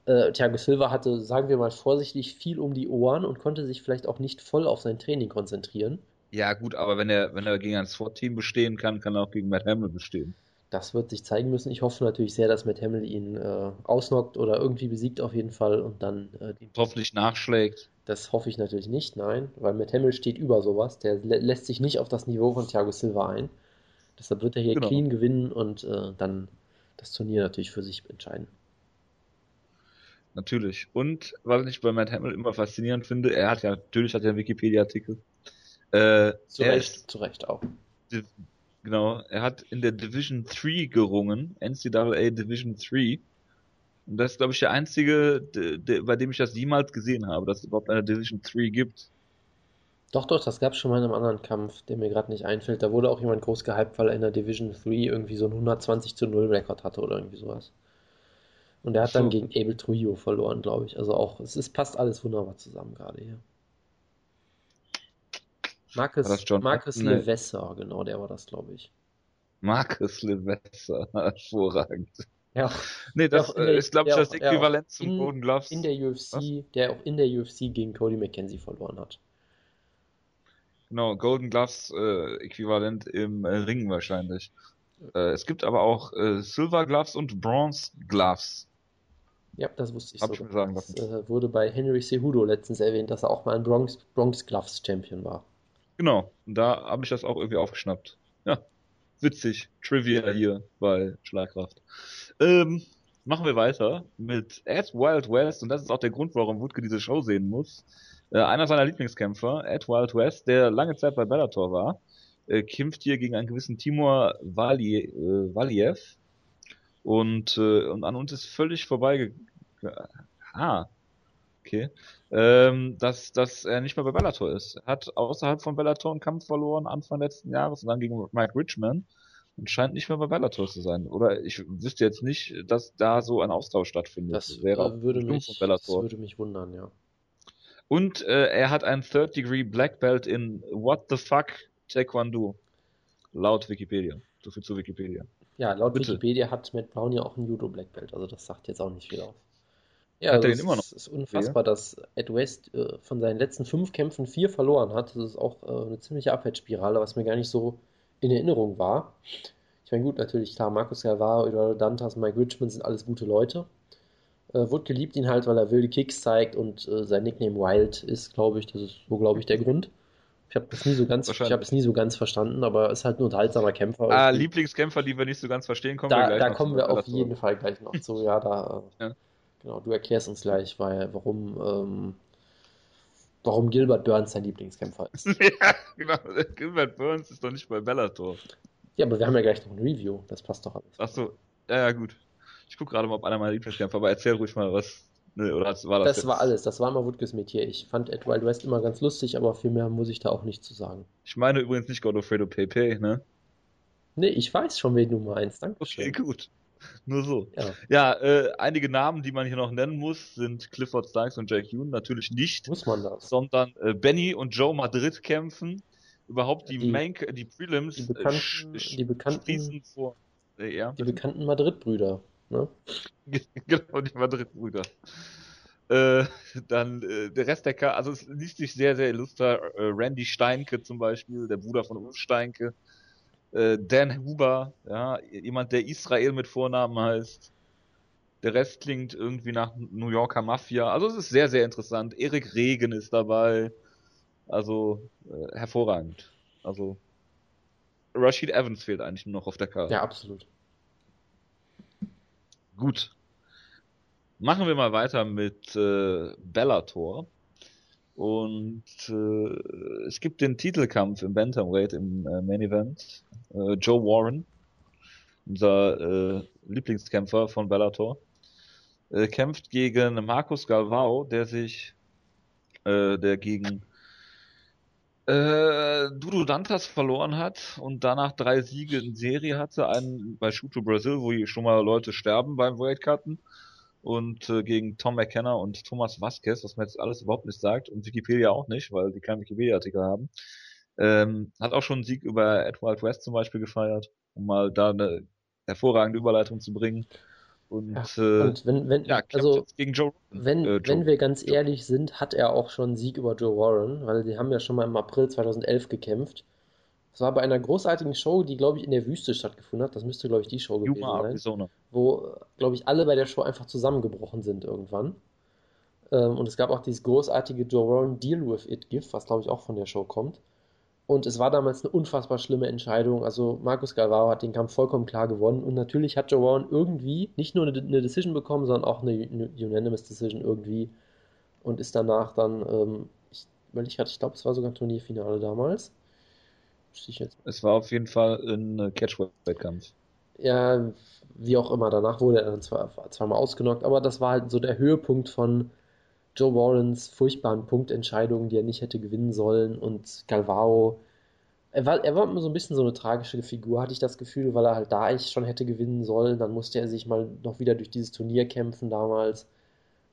Äh, Thiago Silva hatte, sagen wir mal vorsichtig, viel um die Ohren und konnte sich vielleicht auch nicht voll auf sein Training konzentrieren. Ja, gut, aber wenn er, wenn er gegen ein SWAT-Team bestehen kann, kann er auch gegen Matt Hamill bestehen. Das wird sich zeigen müssen. Ich hoffe natürlich sehr, dass Matt Hamill ihn äh, ausnockt oder irgendwie besiegt auf jeden Fall und dann äh, hoffentlich nachschlägt. Das hoffe ich natürlich nicht, nein, weil Matt Hamill steht über sowas. Der lä lässt sich nicht auf das Niveau von Thiago Silva ein. Deshalb wird er hier genau. clean gewinnen und äh, dann das Turnier natürlich für sich entscheiden. Natürlich. Und was ich bei Matt Hamill immer faszinierend finde, er hat ja, natürlich hat er einen Wikipedia-Artikel. Äh, zu Recht, ist, zu Recht auch. Genau, er hat in der Division 3 gerungen, NCAA Division 3. Und das ist, glaube ich, der einzige, de, de, bei dem ich das jemals gesehen habe, dass es überhaupt eine Division 3 gibt. Doch, doch, das gab es schon mal in einem anderen Kampf, der mir gerade nicht einfällt. Da wurde auch jemand groß gehypt, weil er in der Division 3 irgendwie so einen 120 zu 0 Rekord hatte oder irgendwie sowas. Und er hat so. dann gegen Abel Trujillo verloren, glaube ich. Also auch, es ist, passt alles wunderbar zusammen gerade hier. Marcus, Marcus Levesser, genau, der war das, glaube ich. Marcus Levesser, *laughs* hervorragend. Ja. Nee, das der, ist, glaube ich, das Äquivalent zum in, Golden Gloves. In der UFC, Was? der auch in der UFC gegen Cody McKenzie verloren hat. Genau, Golden Gloves äh, äquivalent im äh, Ring wahrscheinlich. Äh, es gibt aber auch äh, Silver Gloves und Bronze Gloves. Ja, das wusste ich Hab so. Ich sagen lassen. Das äh, wurde bei Henry Cejudo letztens erwähnt, dass er auch mal ein Bronx, Bronx Gloves Champion war. Genau, da habe ich das auch irgendwie aufgeschnappt. Ja, witzig. Trivia hier bei Schlagkraft. Ähm, machen wir weiter mit Ed Wild West und das ist auch der Grund, warum Wutke diese Show sehen muss. Äh, einer seiner Lieblingskämpfer, Ed Wild West, der lange Zeit bei Bellator war, äh, kämpft hier gegen einen gewissen Timur Vali, äh, Valiev und, äh, und an uns ist völlig vorbeigegangen. Ah, okay. Ähm, dass, dass er nicht mehr bei Bellator ist. Er hat außerhalb von Bellator einen Kampf verloren Anfang letzten Jahres und dann gegen Mike Richman und scheint nicht mehr bei Bellator zu sein. Oder ich wüsste jetzt nicht, dass da so ein Austausch stattfindet. Das wäre würde mich, das würde mich wundern, ja. Und äh, er hat ein Third Degree Black Belt in What the fuck Taekwondo. Laut Wikipedia. So viel zu Wikipedia. Ja, laut Bitte. Wikipedia hat Matt Brown ja auch ein Judo Black Belt, also das sagt jetzt auch nicht viel aus. Ja, hat also immer noch? Es ist unfassbar, ja. dass Ed West äh, von seinen letzten fünf Kämpfen vier verloren hat. Das ist auch äh, eine ziemliche Abwärtsspirale, was mir gar nicht so in Erinnerung war. Ich meine, gut, natürlich, klar, Markus Galvao, Eduardo Dantas, Mike Richmond sind alles gute Leute. Äh, Wood geliebt ihn halt, weil er wilde Kicks zeigt und äh, sein Nickname Wild ist, glaube ich. Das ist so, glaube ich, der Grund. Ich habe das nie so ganz, ich habe es nie so ganz verstanden, aber ist halt ein unterhaltsamer Kämpfer. Ah, Lieblingskämpfer, die wir nicht so ganz verstehen, kommen da, wir gleich Da kommen wir auf jeden Fall gleich noch zu. Ja, da, *laughs* ja. genau, du erklärst uns gleich, weil, warum, ähm, warum Gilbert Burns sein Lieblingskämpfer ist. *laughs* ja, genau. Gilbert Burns ist doch nicht bei Bellator. Ja, aber wir haben ja gleich noch ein Review. Das passt doch alles. Ach so, ja, ja, gut. Ich gucke gerade mal, ob einer meiner Lieblingskämpfer, aber erzähl ruhig mal was. Nee, oder war das? Das jetzt? war alles, das war mal Woodkes Metier. Ich fand Ed Wild West immer ganz lustig, aber viel mehr muss ich da auch nicht zu sagen. Ich meine übrigens nicht Godofredo Pepe, ne? Nee, ich weiß schon, wen du meinst. Danke. Okay, gut. Nur so. Ja, ja äh, einige Namen, die man hier noch nennen muss, sind Clifford Sykes und Jake Hume. Natürlich nicht. Muss man das. Sondern äh, Benny und Joe Madrid kämpfen. Überhaupt die, die, Main, die Prelims. Die bekannten, äh, die bekannten, vor, äh, ja, die bekannten Madrid-Brüder. Ne? *laughs* genau, die Madrid-Brüder. Äh, dann äh, der Rest der Karte, also es liest sich sehr, sehr illuster. Äh, Randy Steinke zum Beispiel, der Bruder von Ulf Steinke. Äh, Dan Huber, ja, jemand, der Israel mit Vornamen heißt. Der Rest klingt irgendwie nach New Yorker Mafia. Also es ist sehr, sehr interessant. Erik Regen ist dabei. Also äh, hervorragend. Also Rashid Evans fehlt eigentlich nur noch auf der Karte. Ja, absolut. Gut. Machen wir mal weiter mit äh, Bellator. Und äh, es gibt den Titelkampf im Bantamweight im äh, Main Event. Äh, Joe Warren, unser äh, Lieblingskämpfer von Bellator, äh, kämpft gegen Marcus Galvao, der sich, äh, der gegen äh, Dudu Dantas verloren hat und danach drei Siege in Serie hatte. Einen bei Shoot to Brazil, wo schon mal Leute sterben beim Weightcutten. Und äh, gegen Tom McKenna und Thomas Vasquez, was mir jetzt alles überhaupt nicht sagt und Wikipedia auch nicht, weil die keinen Wikipedia-Artikel haben. Ähm, hat auch schon einen Sieg über Edward West zum Beispiel gefeiert, um mal da eine hervorragende Überleitung zu bringen. Und, ja, äh, und wenn, wenn, ja, also, gegen Joe, wenn, äh, Joe, wenn wir ganz Joe. ehrlich sind, hat er auch schon einen Sieg über Joe Warren, weil die haben ja schon mal im April 2011 gekämpft. Das war bei einer großartigen Show, die, glaube ich, in der Wüste stattgefunden hat. Das müsste, glaube ich, die Show gewesen Yuma, sein. Arizona. Wo, glaube ich, alle bei der Show einfach zusammengebrochen sind irgendwann. Ähm, und es gab auch dieses großartige Joe Warren Deal with It GIF, was, glaube ich, auch von der Show kommt. Und es war damals eine unfassbar schlimme Entscheidung. Also Markus Galvao hat den Kampf vollkommen klar gewonnen. Und natürlich hat Joe Warren irgendwie nicht nur eine, eine Decision bekommen, sondern auch eine, eine, Unanimous Decision irgendwie. Und ist danach dann, ähm, ich ich, ich glaube, es war sogar ein Turnierfinale damals. Es war auf jeden Fall ein Catchweight-Kampf. Ja, wie auch immer. Danach wurde er dann zwar, zweimal ausgenockt, aber das war halt so der Höhepunkt von Joe Warrens furchtbaren Punktentscheidungen, die er nicht hätte gewinnen sollen und Galvao. Er war, er war immer so ein bisschen so eine tragische Figur, hatte ich das Gefühl, weil er halt da eigentlich schon hätte gewinnen sollen. Dann musste er sich mal noch wieder durch dieses Turnier kämpfen damals.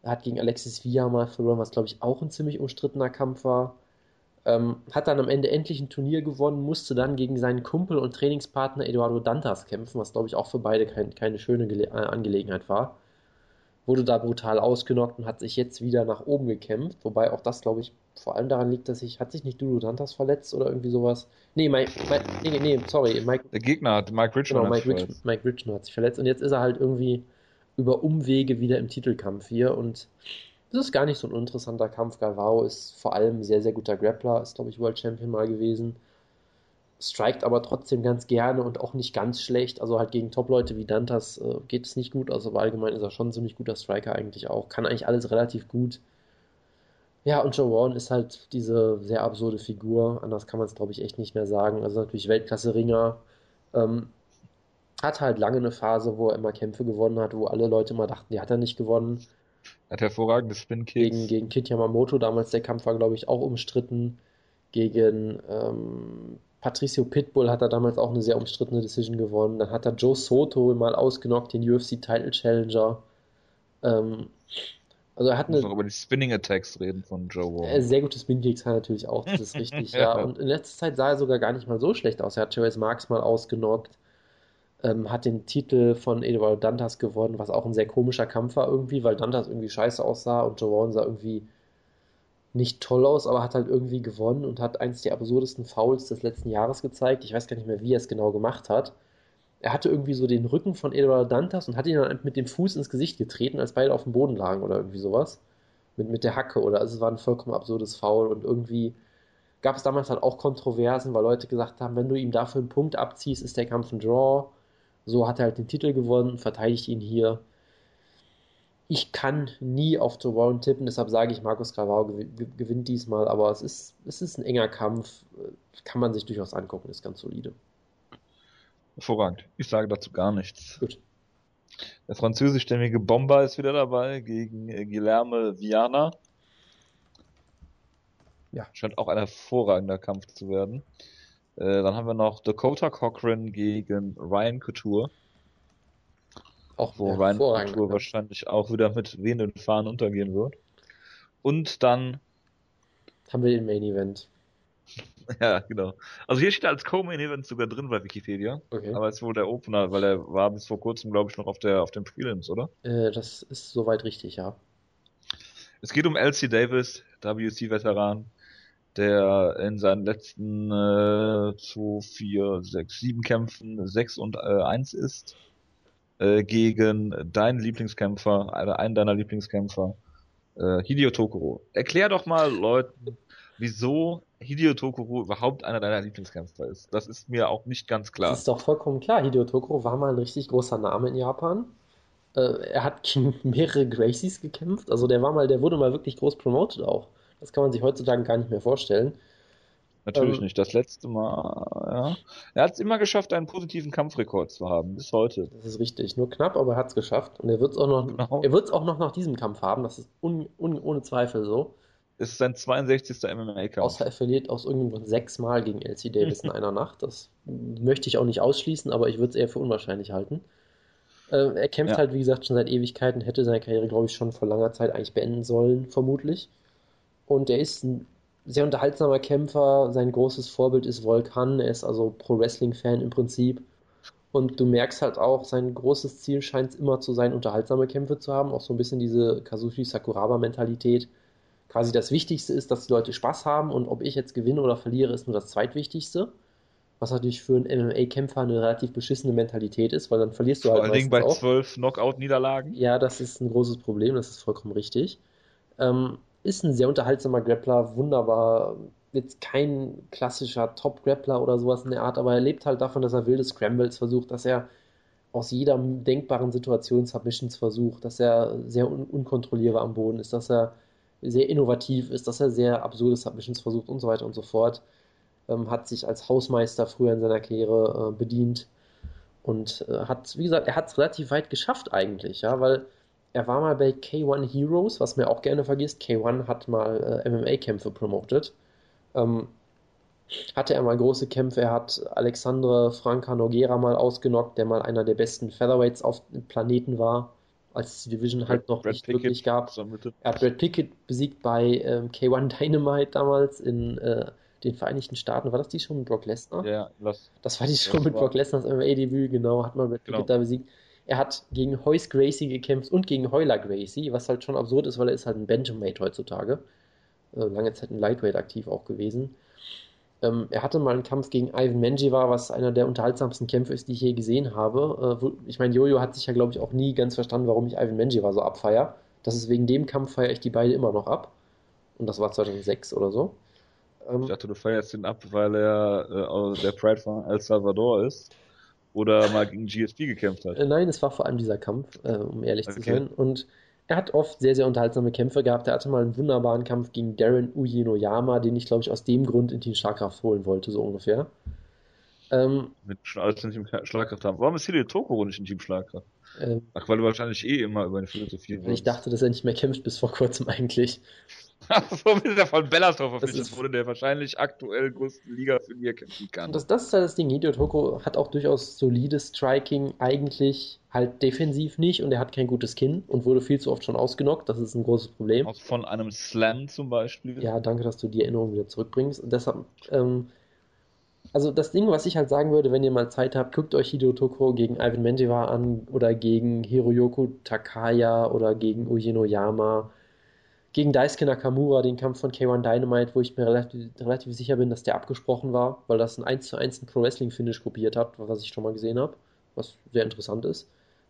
Er hat gegen Alexis Villa mal verloren, was glaube ich auch ein ziemlich umstrittener Kampf war. Ähm, hat dann am Ende endlich ein Turnier gewonnen, musste dann gegen seinen Kumpel und Trainingspartner Eduardo Dantas kämpfen, was glaube ich auch für beide kein, keine schöne Gele äh, Angelegenheit war wurde da brutal ausgenockt und hat sich jetzt wieder nach oben gekämpft. Wobei auch das, glaube ich, vor allem daran liegt, dass sich, hat sich nicht Dudu Dantas verletzt oder irgendwie sowas? Nee, Mike, Mike, nee, nee, sorry, Mike. Der Gegner hat, Mike Richmond genau, Mike, Rich, Mike Richmond hat sich verletzt und jetzt ist er halt irgendwie über Umwege wieder im Titelkampf hier und das ist gar nicht so ein interessanter Kampf. Galvao ist vor allem ein sehr, sehr guter Grappler, ist, glaube ich, World Champion mal gewesen. Strikt aber trotzdem ganz gerne und auch nicht ganz schlecht. Also halt gegen Top-Leute wie Dantas äh, geht es nicht gut. Also allgemein ist er schon ein ziemlich guter Striker eigentlich auch. Kann eigentlich alles relativ gut. Ja, und Joe Warren ist halt diese sehr absurde Figur. Anders kann man es, glaube ich, echt nicht mehr sagen. Also natürlich Weltklasse-Ringer. Ähm, hat halt lange eine Phase, wo er immer Kämpfe gewonnen hat, wo alle Leute immer dachten, die hat er nicht gewonnen. Hat hervorragende Spin-Kicks. Gegen, gegen Kit Yamamoto, damals der Kampf war, glaube ich, auch umstritten. Gegen ähm, Patricio Pitbull hat er damals auch eine sehr umstrittene Decision gewonnen. Dann hat er Joe Soto mal ausgenockt, den UFC Title Challenger. Ähm, also er hat eine. noch über die Spinning Attacks reden von Joe Warren. Äh, sehr gute Spin Kicks hat er natürlich auch, das ist richtig, *laughs* ja. ja. Und in letzter Zeit sah er sogar gar nicht mal so schlecht aus. Er hat Joyce Marks mal ausgenockt, ähm, hat den Titel von Eduardo Dantas gewonnen, was auch ein sehr komischer Kampf war irgendwie, weil Dantas irgendwie scheiße aussah und Joe Warren sah irgendwie nicht toll aus, aber hat halt irgendwie gewonnen und hat eins der absurdesten Fouls des letzten Jahres gezeigt. Ich weiß gar nicht mehr, wie er es genau gemacht hat. Er hatte irgendwie so den Rücken von Eduardo Dantas und hat ihn dann mit dem Fuß ins Gesicht getreten, als beide auf dem Boden lagen oder irgendwie sowas. Mit, mit der Hacke oder also es war ein vollkommen absurdes Foul und irgendwie gab es damals halt auch Kontroversen, weil Leute gesagt haben, wenn du ihm dafür einen Punkt abziehst, ist der Kampf ein Draw. So hat er halt den Titel gewonnen, verteidigt ihn hier. Ich kann nie auf Joe Warren tippen, deshalb sage ich, Markus Gravao gewinnt diesmal, aber es ist, es ist ein enger Kampf, kann man sich durchaus angucken, ist ganz solide. Hervorragend. Ich sage dazu gar nichts. Gut. Der französischstämmige Bomber ist wieder dabei gegen Guilherme Viana. Ja. Scheint auch ein hervorragender Kampf zu werden. Äh, dann haben wir noch Dakota Cochran gegen Ryan Couture. Auch wo Ryan Couture wahrscheinlich auch wieder mit wehenden Fahnen untergehen wird. Und dann haben wir den Main Event. *laughs* Ja, genau. Also hier steht als Co-Main Event sogar drin bei Wikipedia. Okay. Aber es ist wohl der Opener, weil er war bis vor kurzem, glaube ich, noch auf der auf dem Prelims, oder? Äh, das ist soweit richtig, ja. Es geht um LC Davis, WC-Veteran, der in seinen letzten äh, 2, 4, 6, 7 Kämpfen 6 und äh, 1 ist äh, gegen deinen Lieblingskämpfer, einen deiner Lieblingskämpfer, äh, Hideo Tokoro. Erklär doch mal Leuten, wieso Hideo Tokoro überhaupt einer deiner Lieblingskämpfer ist. Das ist mir auch nicht ganz klar. Das ist doch vollkommen klar. Hideo Tokoro war mal ein richtig großer Name in Japan. Äh, er hat gegen *laughs* mehrere Gracies gekämpft. Also der war mal, der wurde mal wirklich groß promoted auch. Das kann man sich heutzutage gar nicht mehr vorstellen. Natürlich ähm, nicht. Das letzte Mal, ja. Er hat es immer geschafft, einen positiven Kampfrekord zu haben, bis heute. Das ist richtig. Nur knapp, aber er hat es geschafft. Und er wird es auch noch, genau. er wird's auch noch nach diesem Kampf haben. Das ist un, un, ohne Zweifel so. Es ist sein 62. MMA-Kampf. Außer er verliert aus irgendeinem Grund sechsmal gegen LC Davis in *laughs* einer Nacht. Das möchte ich auch nicht ausschließen, aber ich würde es eher für unwahrscheinlich halten. Äh, er kämpft ja. halt, wie gesagt, schon seit Ewigkeiten, hätte seine Karriere, glaube ich, schon vor langer Zeit eigentlich beenden sollen, vermutlich. Und er ist ein sehr unterhaltsamer Kämpfer. Sein großes Vorbild ist Volkan. Er ist also Pro-Wrestling-Fan im Prinzip. Und du merkst halt auch, sein großes Ziel scheint immer zu sein, unterhaltsame Kämpfe zu haben. Auch so ein bisschen diese Kazushi Sakuraba-Mentalität. Quasi das Wichtigste ist, dass die Leute Spaß haben und ob ich jetzt gewinne oder verliere, ist nur das Zweitwichtigste. Was natürlich für einen MMA-Kämpfer eine relativ beschissene Mentalität ist, weil dann verlierst du Vor halt. Vor allen Dingen bei zwölf Knockout-Niederlagen. Ja, das ist ein großes Problem, das ist vollkommen richtig. Ähm, ist ein sehr unterhaltsamer Grappler, wunderbar. Jetzt kein klassischer Top-Grappler oder sowas in der Art, aber er lebt halt davon, dass er wilde Scrambles versucht, dass er aus jeder denkbaren Situation Submissions versucht, dass er sehr un unkontrollierbar am Boden ist, dass er sehr innovativ ist, dass er sehr absurde Submissions versucht und so weiter und so fort. Ähm, hat sich als Hausmeister früher in seiner Karriere äh, bedient und äh, hat, wie gesagt, er hat es relativ weit geschafft eigentlich, ja, weil er war mal bei K1 Heroes, was mir auch gerne vergisst. K1 hat mal äh, MMA-Kämpfe promotet. Ähm, hatte er mal große Kämpfe. Er hat Alexandre Franca Noguera mal ausgenockt, der mal einer der besten Featherweights auf dem Planeten war, als es die Division halt noch Brad nicht Pickett wirklich gab. Er hat Brad Pickett besiegt bei ähm, K1 Dynamite damals in äh, den Vereinigten Staaten. War das die schon mit Brock Lesnar? Ja, das, das war die schon mit Brock Lesnars MMA-Debüt, genau, hat man Brad Pickett genau. da besiegt. Er hat gegen Heus Gracie gekämpft und gegen Heuler Gracie, was halt schon absurd ist, weil er ist halt ein Bantamweight heutzutage. Äh, lange Zeit ein Lightweight aktiv auch gewesen. Ähm, er hatte mal einen Kampf gegen Ivan Menjivar, was einer der unterhaltsamsten Kämpfe ist, die ich je gesehen habe. Äh, ich meine, Jojo hat sich ja, glaube ich, auch nie ganz verstanden, warum ich Ivan Menjivar so abfeier. Das ist wegen dem Kampf feiere ich die beide immer noch ab. Und das war 2006 oder so. Ähm, ich dachte, du feierst ihn ab, weil er äh, der Pride von El Salvador ist oder mal gegen GSP gekämpft hat. Äh, nein, es war vor allem dieser Kampf, äh, um ehrlich okay. zu sein. Und er hat oft sehr, sehr unterhaltsame Kämpfe gehabt. Er hatte mal einen wunderbaren Kampf gegen Darren Uyenoyama, den ich, glaube ich, aus dem Grund in Team Schlagkraft holen wollte, so ungefähr. Ähm, Mit schon alles in Team Schlagkraft haben. Warum ist Hideo Tokoro nicht in Team Schlagkraft? Ähm, Ach, weil du wahrscheinlich eh immer über eine Philosophie Ich dachte, dass er nicht mehr kämpft bis vor kurzem eigentlich. *laughs* so ist er von Bellator verpflichtet wurde, der wahrscheinlich aktuell größten Liga für mir kämpfen kann. Das, das ist halt das Ding. Hideo Toko hat auch durchaus solides Striking, eigentlich halt defensiv nicht und er hat kein gutes Kinn und wurde viel zu oft schon ausgenockt. Das ist ein großes Problem. Auch von einem Slam zum Beispiel. Ja, danke, dass du die Erinnerung wieder zurückbringst. Und deshalb, ähm, also das Ding, was ich halt sagen würde, wenn ihr mal Zeit habt, guckt euch Hideo Toko gegen Ivan Menjivar an oder gegen Hiroyoku Takaya oder gegen Ujinoyama gegen Daisuke Nakamura, den Kampf von K1 Dynamite, wo ich mir relativ, relativ sicher bin, dass der abgesprochen war, weil das ein 1 zu 1 Pro Wrestling Finish kopiert hat, was ich schon mal gesehen habe, was sehr interessant ist.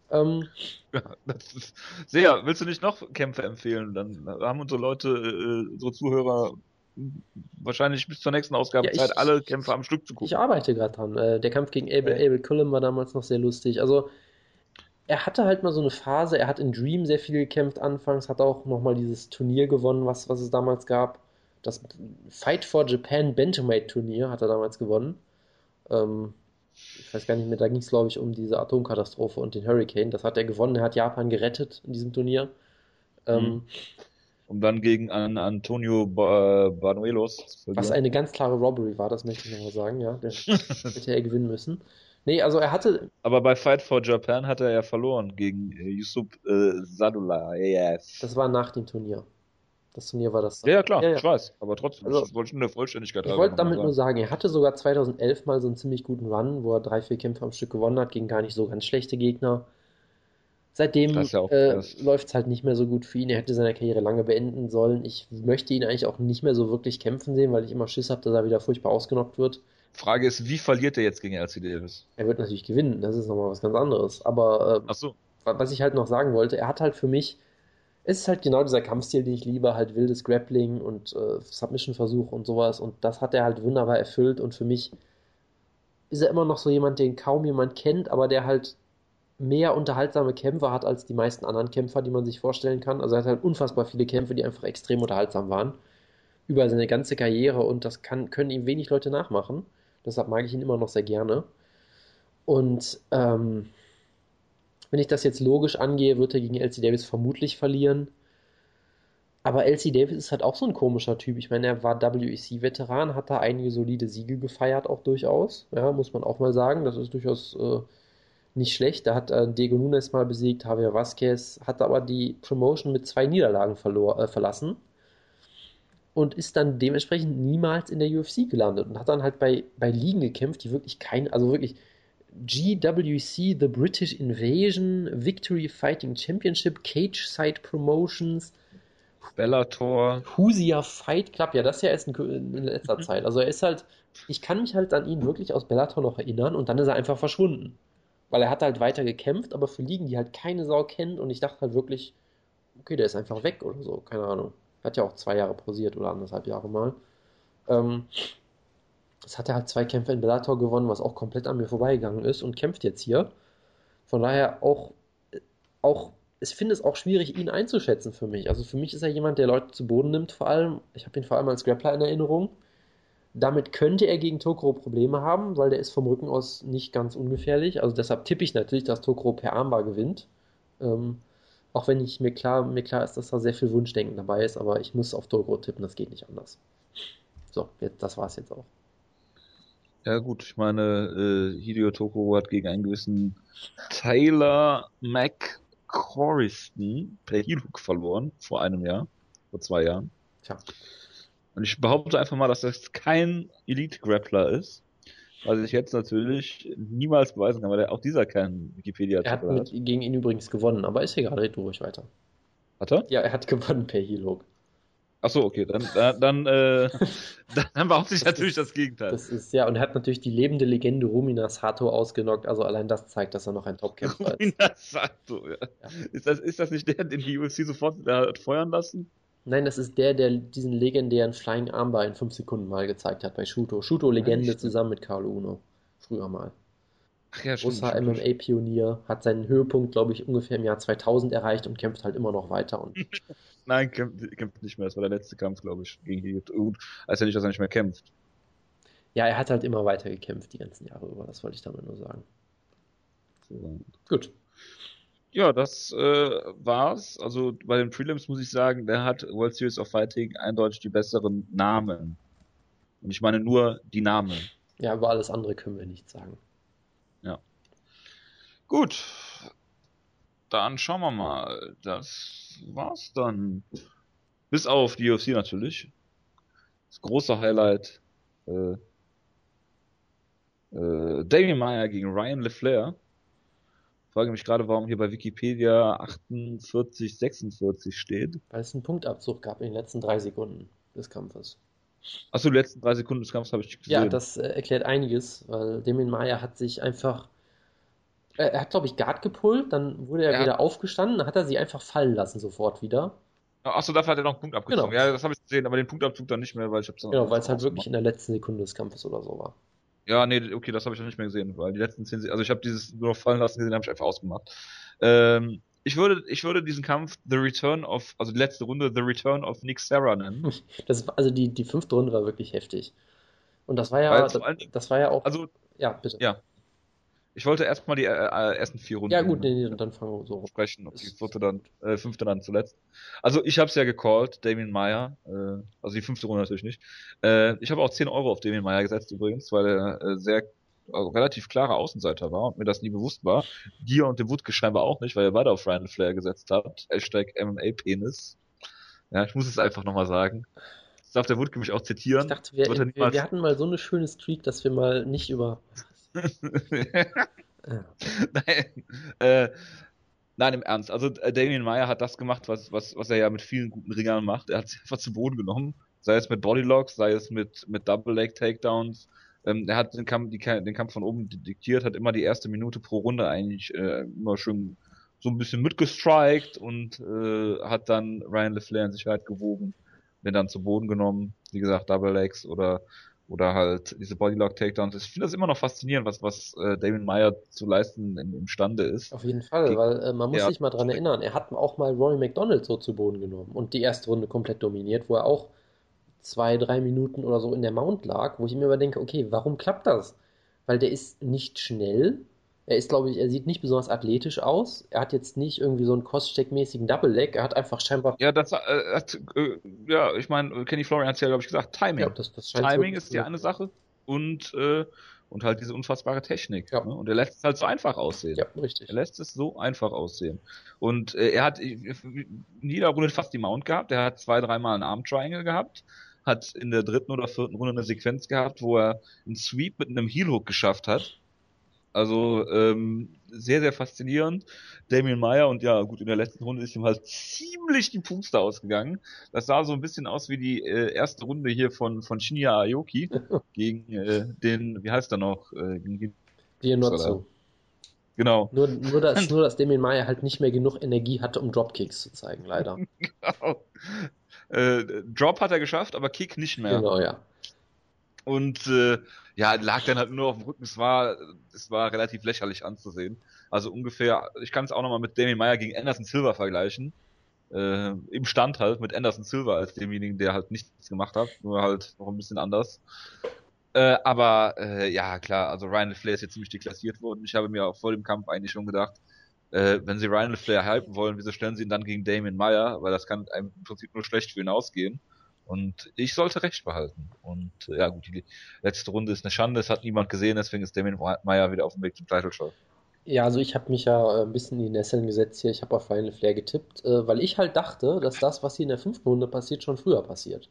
Ähm, ja, das ist sehr. Willst du nicht noch Kämpfe empfehlen? Dann haben unsere Leute, äh, unsere Zuhörer wahrscheinlich bis zur nächsten Ausgabe ja, Zeit, alle Kämpfe am Stück zu gucken. Ich arbeite gerade dran. Äh, der Kampf gegen Abel, Abel Cullen war damals noch sehr lustig. Also er hatte halt mal so eine Phase, er hat in Dream sehr viel gekämpft anfangs, hat auch nochmal dieses Turnier gewonnen, was, was es damals gab. Das Fight for Japan Bantamweight Turnier hat er damals gewonnen. Ähm, ich weiß gar nicht mehr, da ging es glaube ich um diese Atomkatastrophe und den Hurricane. Das hat er gewonnen, er hat Japan gerettet in diesem Turnier. Ähm, mhm. um dann gegen an Antonio ba Banuelos zu verlieren. Was eine ganz klare Robbery war, das möchte ich nochmal sagen, ja. Der *laughs* hätte er gewinnen müssen. Nee, also er hatte. Aber bei Fight for Japan hat er ja verloren gegen äh, Yusuf äh, Sadullah. Yes. Das war nach dem Turnier. Das Turnier war das. Ja, ja klar, ja, ja. ich weiß. Aber trotzdem, also, das wollte ich nur der Vollständigkeit Ich wollte damit sagen. nur sagen, er hatte sogar 2011 mal so einen ziemlich guten Run, wo er drei, vier Kämpfe am Stück gewonnen hat, gegen gar nicht so ganz schlechte Gegner. Seitdem ja äh, läuft es halt nicht mehr so gut für ihn. Er hätte seine Karriere lange beenden sollen. Ich möchte ihn eigentlich auch nicht mehr so wirklich kämpfen sehen, weil ich immer Schiss habe, dass er wieder furchtbar ausgenockt wird. Frage ist, wie verliert er jetzt gegen LC Davis? Er wird natürlich gewinnen, das ist nochmal was ganz anderes. Aber äh, so. was ich halt noch sagen wollte, er hat halt für mich, es ist halt genau dieser Kampfstil, den ich liebe, halt wildes Grappling und äh, Submission-Versuch und sowas. Und das hat er halt wunderbar erfüllt. Und für mich ist er immer noch so jemand, den kaum jemand kennt, aber der halt mehr unterhaltsame Kämpfe hat als die meisten anderen Kämpfer, die man sich vorstellen kann. Also er hat halt unfassbar viele Kämpfe, die einfach extrem unterhaltsam waren. Über seine ganze Karriere und das kann, können ihm wenig Leute nachmachen. Deshalb mag ich ihn immer noch sehr gerne. Und ähm, wenn ich das jetzt logisch angehe, wird er gegen LC Davis vermutlich verlieren. Aber LC Davis ist halt auch so ein komischer Typ. Ich meine, er war WEC-Veteran, hat da einige solide Siege gefeiert, auch durchaus. Ja, muss man auch mal sagen. Das ist durchaus äh, nicht schlecht. Da hat äh, Diego Nunes mal besiegt, Javier Vasquez, hat aber die Promotion mit zwei Niederlagen verlor, äh, verlassen und ist dann dementsprechend niemals in der UFC gelandet und hat dann halt bei, bei Ligen gekämpft, die wirklich kein, also wirklich GWC, The British Invasion, Victory Fighting Championship, Cage Side Promotions, Bellator, Husia Fight Club, ja, das ist ja erst in, in letzter mhm. Zeit. Also er ist halt, ich kann mich halt an ihn wirklich aus Bellator noch erinnern und dann ist er einfach verschwunden. Weil er hat halt weiter gekämpft, aber für Ligen, die halt keine Sau kennt und ich dachte halt wirklich, okay, der ist einfach weg oder so, keine Ahnung. Hat ja auch zwei Jahre pausiert oder anderthalb Jahre mal. Ähm, das hat er halt zwei Kämpfe in Bellator gewonnen, was auch komplett an mir vorbeigegangen ist und kämpft jetzt hier. Von daher auch, auch ich finde es auch schwierig, ihn einzuschätzen für mich. Also für mich ist er jemand, der Leute zu Boden nimmt, vor allem. Ich habe ihn vor allem als Grappler in Erinnerung. Damit könnte er gegen Tokoro Probleme haben, weil der ist vom Rücken aus nicht ganz ungefährlich. Also deshalb tippe ich natürlich, dass Tokoro per Armbar gewinnt. Ähm, auch wenn ich mir klar, mir klar ist, dass da sehr viel Wunschdenken dabei ist, aber ich muss auf Toguro tippen, das geht nicht anders. So, jetzt, das war's jetzt auch. Ja gut, ich meine, äh, Hideo Tokoro hat gegen einen gewissen Taylor McCorriston per Hiluk verloren, vor einem Jahr, vor zwei Jahren. Tja. Und ich behaupte einfach mal, dass das kein Elite-Grappler ist. Was ich jetzt natürlich niemals beweisen kann, weil auch dieser keinen wikipedia Er hat, mit, hat gegen ihn übrigens gewonnen, aber ist egal, red du ruhig weiter. Hat er? Ja, er hat gewonnen per Hilog. Ach so, okay, dann, dann, dann, äh, *laughs* *laughs* dann behaupte ich natürlich das, das Gegenteil. Das ist, ja, und er hat natürlich die lebende Legende Rumina Sato ausgenockt, also allein das zeigt, dass er noch ein Top-Kämpfer *laughs* ist. Rumina Sato, ja. ja. Ist, das, ist das nicht der, den die UFC sofort hat feuern lassen? Nein, das ist der, der diesen legendären Flying Armbar in 5 Sekunden mal gezeigt hat bei Shuto. Shuto-Legende zusammen mit Carlo Uno. Früher mal. Ach ja, stimmt, Großer. MMA-Pionier, hat seinen Höhepunkt, glaube ich, ungefähr im Jahr 2000 erreicht und kämpft halt immer noch weiter. Und *laughs* Nein, kämpft, kämpft nicht mehr. Das war der letzte Kampf, glaube ich, gegen die Gut, heißt ja nicht, dass er nicht mehr kämpft. ja, er hat halt immer weiter gekämpft die ganzen Jahre über. Das wollte ich damit nur sagen. So. Gut. Ja, das äh, war's. Also bei den Prelims muss ich sagen, der hat World Series of Fighting eindeutig die besseren Namen. Und ich meine nur die Namen. Ja, über alles andere können wir nichts sagen. Gut. Dann schauen wir mal. Das war's dann. Bis auf die UFC natürlich. Das große Highlight. Äh, äh, Damien Meyer gegen Ryan LeFlair. Frage mich gerade, warum hier bei Wikipedia 48, 46 steht. Weil es einen Punktabzug gab in den letzten drei Sekunden des Kampfes. Achso, die letzten drei Sekunden des Kampfes habe ich gesehen. Ja, das äh, erklärt einiges, weil Damien Meyer hat sich einfach. äh, Er hat, glaube ich, Guard gepullt, dann wurde er Ja. wieder aufgestanden, dann hat er sie einfach fallen lassen sofort wieder. Achso, dafür hat er noch einen Punkt abgezogen. Genau. Ja, das habe ich gesehen, aber den Punktabzug dann nicht mehr, weil ich habe Genau, weil es halt wirklich in der letzten Sekunde des Kampfes oder so war. Ja, nee, okay, das habe ich noch nicht mehr gesehen, weil die letzten zehn, also ich habe dieses nur noch fallen lassen gesehen, habe ich einfach ausgemacht. Ähm, ich würde, ich würde diesen Kampf The Return of, also die letzte Runde The Return of Nick Sarah nennen. *laughs* Das, also die, die fünfte Runde war wirklich heftig. Und das war ja, das, das war ja auch. Also, ja, bitte. ja. Ich wollte erstmal die äh, äh, ersten vier Runden Ja, gut, nee, nee, dann fangen wir so sprechen, ob die vierte dann, äh, fünfte dann zuletzt. Also ich habe es ja gecallt, Damien Meyer, äh, also die fünfte Runde natürlich nicht. Äh, ich habe auch 10 Euro auf Damien Meyer gesetzt übrigens, weil er äh, sehr also relativ klarer Außenseiter war und mir das nie bewusst war. Dir und dem Wutke scheinbar auch nicht, weil ihr beide auf Ryan Flair gesetzt habt. Hashtag MMA-Penis. Ja, ich muss es einfach nochmal sagen. Das darf der Wutke mich auch zitieren. Ich dachte, wir, wir, wir hatten mal so eine schöne Streak, dass wir mal nicht über. Ja. *laughs* nein, äh, nein, im Ernst. Also äh, Damien Meyer hat das gemacht, was, was, was er ja mit vielen guten Ringern macht. Er hat sich einfach zu Boden genommen. Sei es mit Bodylocks, sei es mit, mit Double Leg Takedowns. Ähm, er hat den Kampf, die, den Kampf von oben diktiert, hat immer die erste Minute pro Runde eigentlich äh, immer schön so ein bisschen mitgestrikt und äh, hat dann Ryan LeFlair in Sicherheit gewogen, den dann zu Boden genommen. Wie gesagt, Double Legs oder oder halt diese Bodylock Takedowns. Ich finde das immer noch faszinierend, was was äh, Damien Meyer zu leisten im, imstande ist. Auf jeden Fall, Gegen- weil äh, man muss sich mal dran erinnern, er hat auch mal Rory McDonald so zu Boden genommen und die erste Runde komplett dominiert, wo er auch zwei, drei Minuten oder so in der Mount lag, wo ich mir immer denke, okay, warum klappt das? Weil der ist nicht schnell, er ist, glaube ich, er sieht nicht besonders athletisch aus, er hat jetzt nicht irgendwie so einen Koststeck-mäßigen Double Leg, er hat einfach scheinbar, Ja, das äh, hat, äh, ja, ich meine, Kenny Florian hat ja, glaube ich, gesagt, Timing. ja, das, das Timing ist die eine Sache und äh, und halt diese unfassbare Technik. Ja. Ne? Und er lässt es halt so einfach aussehen. Ja, richtig. Er lässt es so einfach aussehen. Und äh, er hat in jeder Runde fast die Mount gehabt. Er hat zwei, dreimal einen Arm Triangle gehabt. Hat in der dritten oder vierten Runde eine Sequenz gehabt, wo er einen Sweep mit einem Heel Hook geschafft hat. Also ähm, sehr, sehr faszinierend. Damien Meyer und ja, gut, in der letzten Runde ist ihm halt ziemlich die Puste ausgegangen. Das sah so ein bisschen aus wie die äh, erste Runde hier von, von Shinya Aoki *laughs* gegen äh, den, wie heißt er noch? Äh, gegen, nur zu. genau. Nur, nur, dass, *laughs* nur, dass Damien Meyer halt nicht mehr genug Energie hatte, um Dropkicks zu zeigen, leider. *laughs* äh, Drop hat er geschafft, aber Kick nicht mehr. Genau, ja. Und äh, ja, lag dann halt nur auf dem Rücken. Es war, es war relativ lächerlich anzusehen. Also ungefähr, ich kann es auch nochmal mit Damien Meyer gegen Anderson Silva vergleichen. Äh, Im Stand halt mit Anderson Silva als demjenigen, der halt nichts gemacht hat, nur halt noch ein bisschen anders. Äh, aber äh, ja, klar, also Ryan LeFlair ist jetzt ziemlich deklassiert worden. Ich habe mir auch vor dem Kampf eigentlich schon gedacht, äh, wenn sie Ryan LeFlair hypen wollen, wieso stellen sie ihn dann gegen Damien Meyer? Weil das kann einem im Prinzip nur schlecht für ihn ausgehen. Und ich sollte recht behalten. Und äh, ja gut, die letzte Runde ist eine Schande, es hat niemand gesehen, deswegen ist Damien Meyer wieder auf dem Weg zum Title Shot. Ja, also ich habe mich ja äh, ein bisschen in die Nesseln gesetzt hier. Ich habe auf Final Flair getippt, äh, weil ich halt dachte, dass das, was hier in der fünften Runde passiert, schon früher passiert.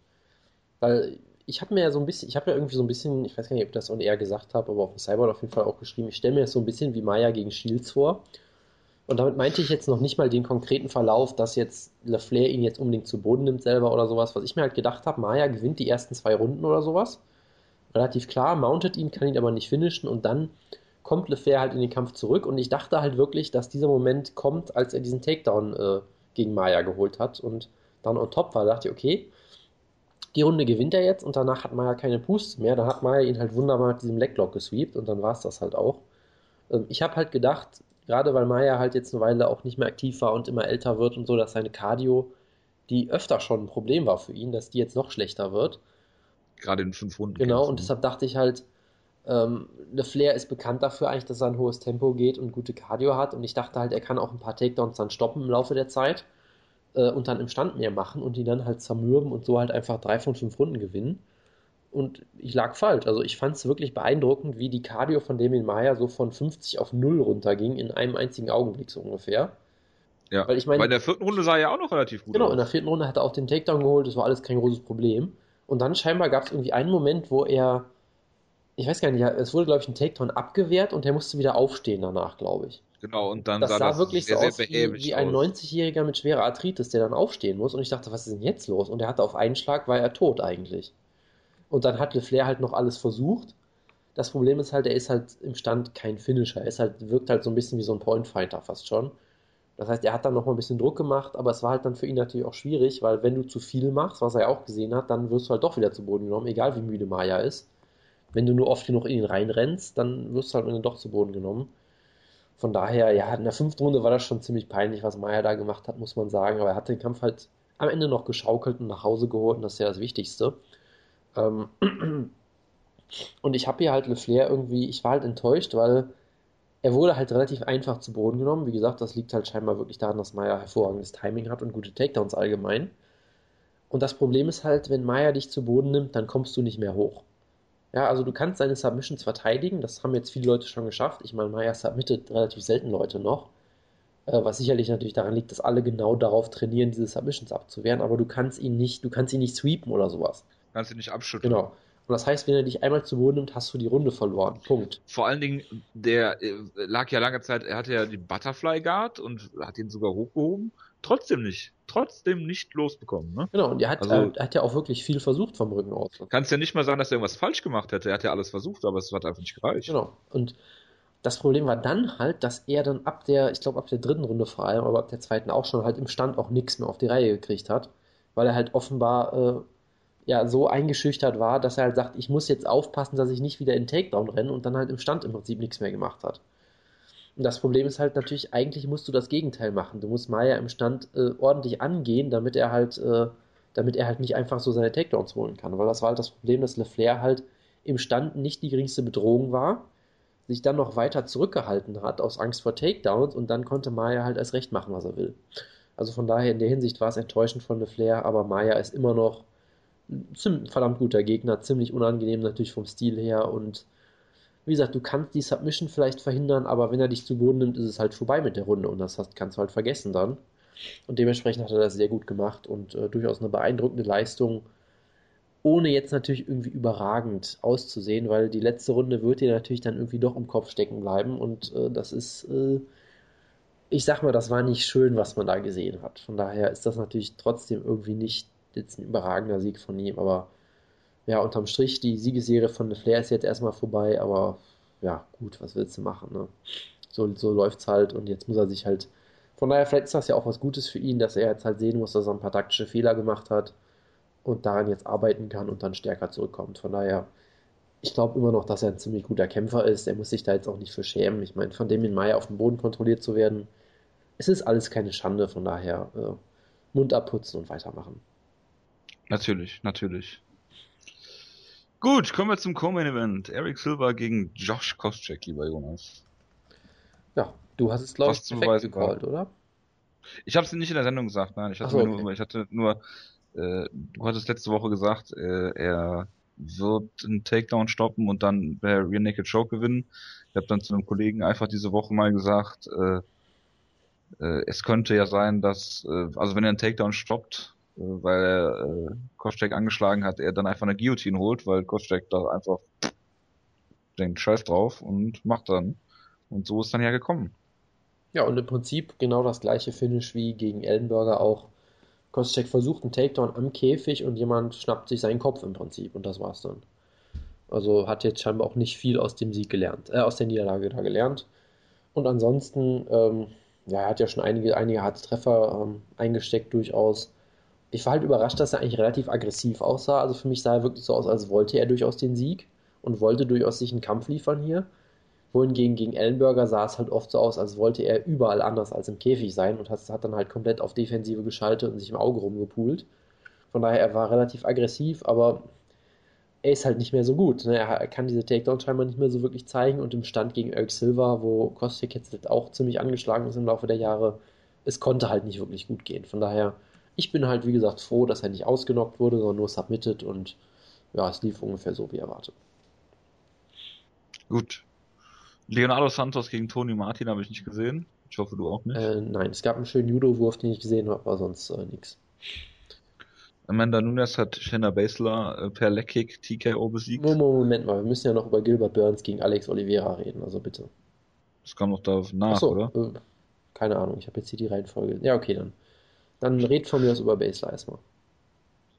Weil ich habe mir ja so ein bisschen, ich habe ja irgendwie so ein bisschen, ich weiß gar nicht, ob ich das on air gesagt habe, aber auf dem Cyborg auf jeden Fall auch geschrieben, ich stelle mir das so ein bisschen wie Maya gegen Shields vor. Und damit meinte ich jetzt noch nicht mal den konkreten Verlauf, dass jetzt LaFlair ihn jetzt unbedingt zu Boden nimmt selber oder sowas. Was ich mir halt gedacht habe, Maya gewinnt die ersten zwei Runden oder sowas. Relativ klar, mountet ihn, kann ihn aber nicht finishen und dann kommt LeFlair halt in den Kampf zurück und ich dachte halt wirklich, dass dieser Moment kommt, als er diesen Takedown äh, gegen Maya geholt hat und dann on top war, dachte ich, okay, die Runde gewinnt er jetzt und danach hat Maya keine Puste mehr. Dann hat Maya ihn halt wunderbar mit diesem Leglock gesweept und dann war es das halt auch. Ähm, ich habe halt gedacht, gerade weil Maya halt jetzt eine Weile auch nicht mehr aktiv war und immer älter wird und so, dass seine Cardio, die öfter schon ein Problem war für ihn, dass die jetzt noch schlechter wird. Gerade in fünf Runden. Genau, und deshalb dachte ich halt, ähm, Flair ist bekannt dafür eigentlich, dass er ein hohes Tempo geht und gute Cardio hat. Und ich dachte halt, er kann auch ein paar Takedowns dann stoppen im Laufe der Zeit äh, und dann im Stand mehr machen und die dann halt zermürben und so halt einfach drei von fünf Runden gewinnen. Und ich lag falsch. Also ich fand es wirklich beeindruckend, wie die Cardio von Damien Maya so von 50 auf 0 runterging in einem einzigen Augenblick so ungefähr. Ja, weil ich meine. Bei der vierten Runde sah er ja auch noch relativ gut genau, aus. Genau, in der vierten Runde hat er auch den Takedown geholt, das war alles kein großes Problem. Und dann scheinbar gab es irgendwie einen Moment, wo er, ich weiß gar nicht, es wurde glaube ich ein Takedown abgewehrt und er musste wieder aufstehen danach, glaube ich. Genau, und dann das sah, sah das wirklich sehr, so aus wie, wie ein 90-Jähriger mit schwerer Arthritis, der dann aufstehen muss. Und ich dachte, was ist denn jetzt los? Und er hatte auf einen Schlag, war er tot eigentlich. Und dann hat LeFlair halt noch alles versucht. Das Problem ist halt, er ist halt im Stand kein Finisher. Er ist halt, wirkt halt so ein bisschen wie so ein Pointfighter fast schon. Das heißt, er hat dann noch mal ein bisschen Druck gemacht, aber es war halt dann für ihn natürlich auch schwierig, weil wenn du zu viel machst, was er ja auch gesehen hat, dann wirst du halt doch wieder zu Boden genommen, egal wie müde Maya ist. Wenn du nur oft genug in ihn reinrennst, dann wirst du halt doch zu Boden genommen. Von daher, ja, in der fünften Runde war das schon ziemlich peinlich, was Maya da gemacht hat, muss man sagen. Aber er hat den Kampf halt am Ende noch geschaukelt und nach Hause geholt und das ist ja das Wichtigste. Ähm *clears throat* und ich habe hier halt LeFlair irgendwie, ich war halt enttäuscht, weil er wurde halt relativ einfach zu Boden genommen. Wie gesagt, das liegt halt scheinbar wirklich daran, dass Maya hervorragendes Timing hat und gute Takedowns allgemein. Und das Problem ist halt, wenn Maya dich zu Boden nimmt, dann kommst du nicht mehr hoch. Ja, also du kannst seine Submissions verteidigen, das haben jetzt viele Leute schon geschafft. Ich meine, Maya submittet relativ selten Leute noch, äh, was sicherlich natürlich daran liegt, dass alle genau darauf trainieren, diese Submissions abzuwehren, aber du kannst ihn nicht, du kannst ihn nicht sweepen oder sowas. Kannst ihn nicht abschütteln. Genau. Und das heißt, wenn er dich einmal zu Boden nimmt, hast du die Runde verloren. Punkt. Vor allen Dingen, der äh, lag ja lange Zeit, er hatte ja die Butterfly Guard und hat ihn sogar hochgehoben trotzdem nicht, trotzdem nicht losbekommen. Ne? Genau, und er hat, also, er hat ja auch wirklich viel versucht vom Rücken aus. Kannst ja nicht mal sagen, dass er irgendwas falsch gemacht hätte. Er hat ja alles versucht, aber es hat einfach nicht gereicht. Genau. Und das Problem war dann halt, dass er dann ab der, ich glaube ab der dritten Runde vor allem, aber ab der zweiten auch schon halt im Stand auch nichts mehr auf die Reihe gekriegt hat, weil er halt offenbar äh, ja so eingeschüchtert war, dass er halt sagt, ich muss jetzt aufpassen, dass ich nicht wieder in Takedown renne und dann halt im Stand im Prinzip nichts mehr gemacht hat. Und das Problem ist halt natürlich, eigentlich musst du das Gegenteil machen. Du musst Maya im Stand äh, ordentlich angehen, damit er halt, äh, damit er halt nicht einfach so seine Takedowns holen kann. Weil das war halt das Problem, dass LeFlair halt im Stand nicht die geringste Bedrohung war, sich dann noch weiter zurückgehalten hat aus Angst vor Takedowns und dann konnte Maya halt erst recht machen, was er will. Also von daher in der Hinsicht war es enttäuschend von LeFlair, aber Maya ist immer noch verdammt guter Gegner, ziemlich unangenehm natürlich vom Stil her und wie gesagt, du kannst die Submission vielleicht verhindern, aber wenn er dich zu Boden nimmt, ist es halt vorbei mit der Runde und das kannst du halt vergessen dann. Und dementsprechend hat er das sehr gut gemacht und äh, durchaus eine beeindruckende Leistung, ohne jetzt natürlich irgendwie überragend auszusehen, weil die letzte Runde wird dir natürlich dann irgendwie doch im Kopf stecken bleiben und äh, das ist, äh, ich sag mal, das war nicht schön, was man da gesehen hat. Von daher ist das natürlich trotzdem irgendwie nicht jetzt ein überragender Sieg von ihm, aber ja, unterm Strich, die Siegesserie von Flair ist jetzt erstmal vorbei, aber ja, gut, was willst du machen, ne? So, so läuft's halt und jetzt muss er sich halt. Von daher, vielleicht ist das ja auch was Gutes für ihn, dass er jetzt halt sehen muss, dass er ein paar taktische Fehler gemacht hat und daran jetzt arbeiten kann und dann stärker zurückkommt. Von daher, ich glaube immer noch, dass er ein ziemlich guter Kämpfer ist. Er muss sich da jetzt auch nicht für schämen. Ich meine, von dem in Mai auf dem Boden kontrolliert zu werden, es ist alles keine Schande. Von daher, äh, Mund abputzen und weitermachen. Natürlich, natürlich. Gut, kommen wir zum Co-Main Event. Eric Silver gegen Josh Koscheck, lieber Jonas. Ja, du hast es, glaube ich, perfekt gecallt, oder? Ich habe es nicht in der Sendung gesagt, nein. Ich hatte, so, okay. nur, ich hatte nur, äh, du hattest letzte Woche gesagt, äh, er wird einen Takedown stoppen und dann bei Rear Naked Choke gewinnen. Ich habe dann zu einem Kollegen einfach diese Woche mal gesagt, äh, äh, es könnte ja sein, dass, äh, also wenn er einen Takedown stoppt, weil er äh, Koscheck angeschlagen hat, er dann einfach eine Guillotine holt, weil Koscheck da einfach denkt, scheiß drauf und macht dann. Und so ist dann ja gekommen. Ja, und im Prinzip genau das gleiche Finish wie gegen Ellenberger auch. Koscheck versucht einen Takedown am Käfig und jemand schnappt sich seinen Kopf im Prinzip und das war's dann. Also hat jetzt scheinbar auch nicht viel aus dem Sieg gelernt, äh, aus der Niederlage da gelernt. Und ansonsten, ähm, ja, er hat ja schon einige, einige harte Treffer ähm, eingesteckt durchaus. Ich war halt überrascht, dass er eigentlich relativ aggressiv aussah. Also für mich sah er wirklich so aus, als wollte er durchaus den Sieg und wollte durchaus sich einen Kampf liefern hier. Wohingegen gegen Ellenberger sah es halt oft so aus, als wollte er überall anders als im Käfig sein und hat, hat dann halt komplett auf Defensive geschaltet und sich im Auge rumgepult. Von daher, er war relativ aggressiv, aber er ist halt nicht mehr so gut. Ne? Er kann diese Takedown scheinbar nicht mehr so wirklich zeigen und im Stand gegen Eric Silva, wo Kostik jetzt auch ziemlich angeschlagen ist im Laufe der Jahre, es konnte halt nicht wirklich gut gehen. Von daher, ich bin halt wie gesagt froh, dass er nicht ausgenockt wurde, sondern nur submitted und ja, es lief ungefähr so wie erwartet. Gut, Leonardo Santos gegen Tony Martin habe ich nicht gesehen. Ich hoffe, du auch nicht. Äh, nein, es gab einen schönen Judo-Wurf, den ich gesehen habe, aber sonst äh, nichts. Amanda Nunes hat Shanna Baszler äh, per Leckkick TKO besiegt. Moment mal, wir müssen ja noch über Gilbert Burns gegen Alex Oliveira reden, also bitte. Das kam noch da nach, so, oder? Äh, keine Ahnung, ich habe jetzt hier die Reihenfolge. Ja, okay, dann. Dann red von mir aus über Baszler erstmal.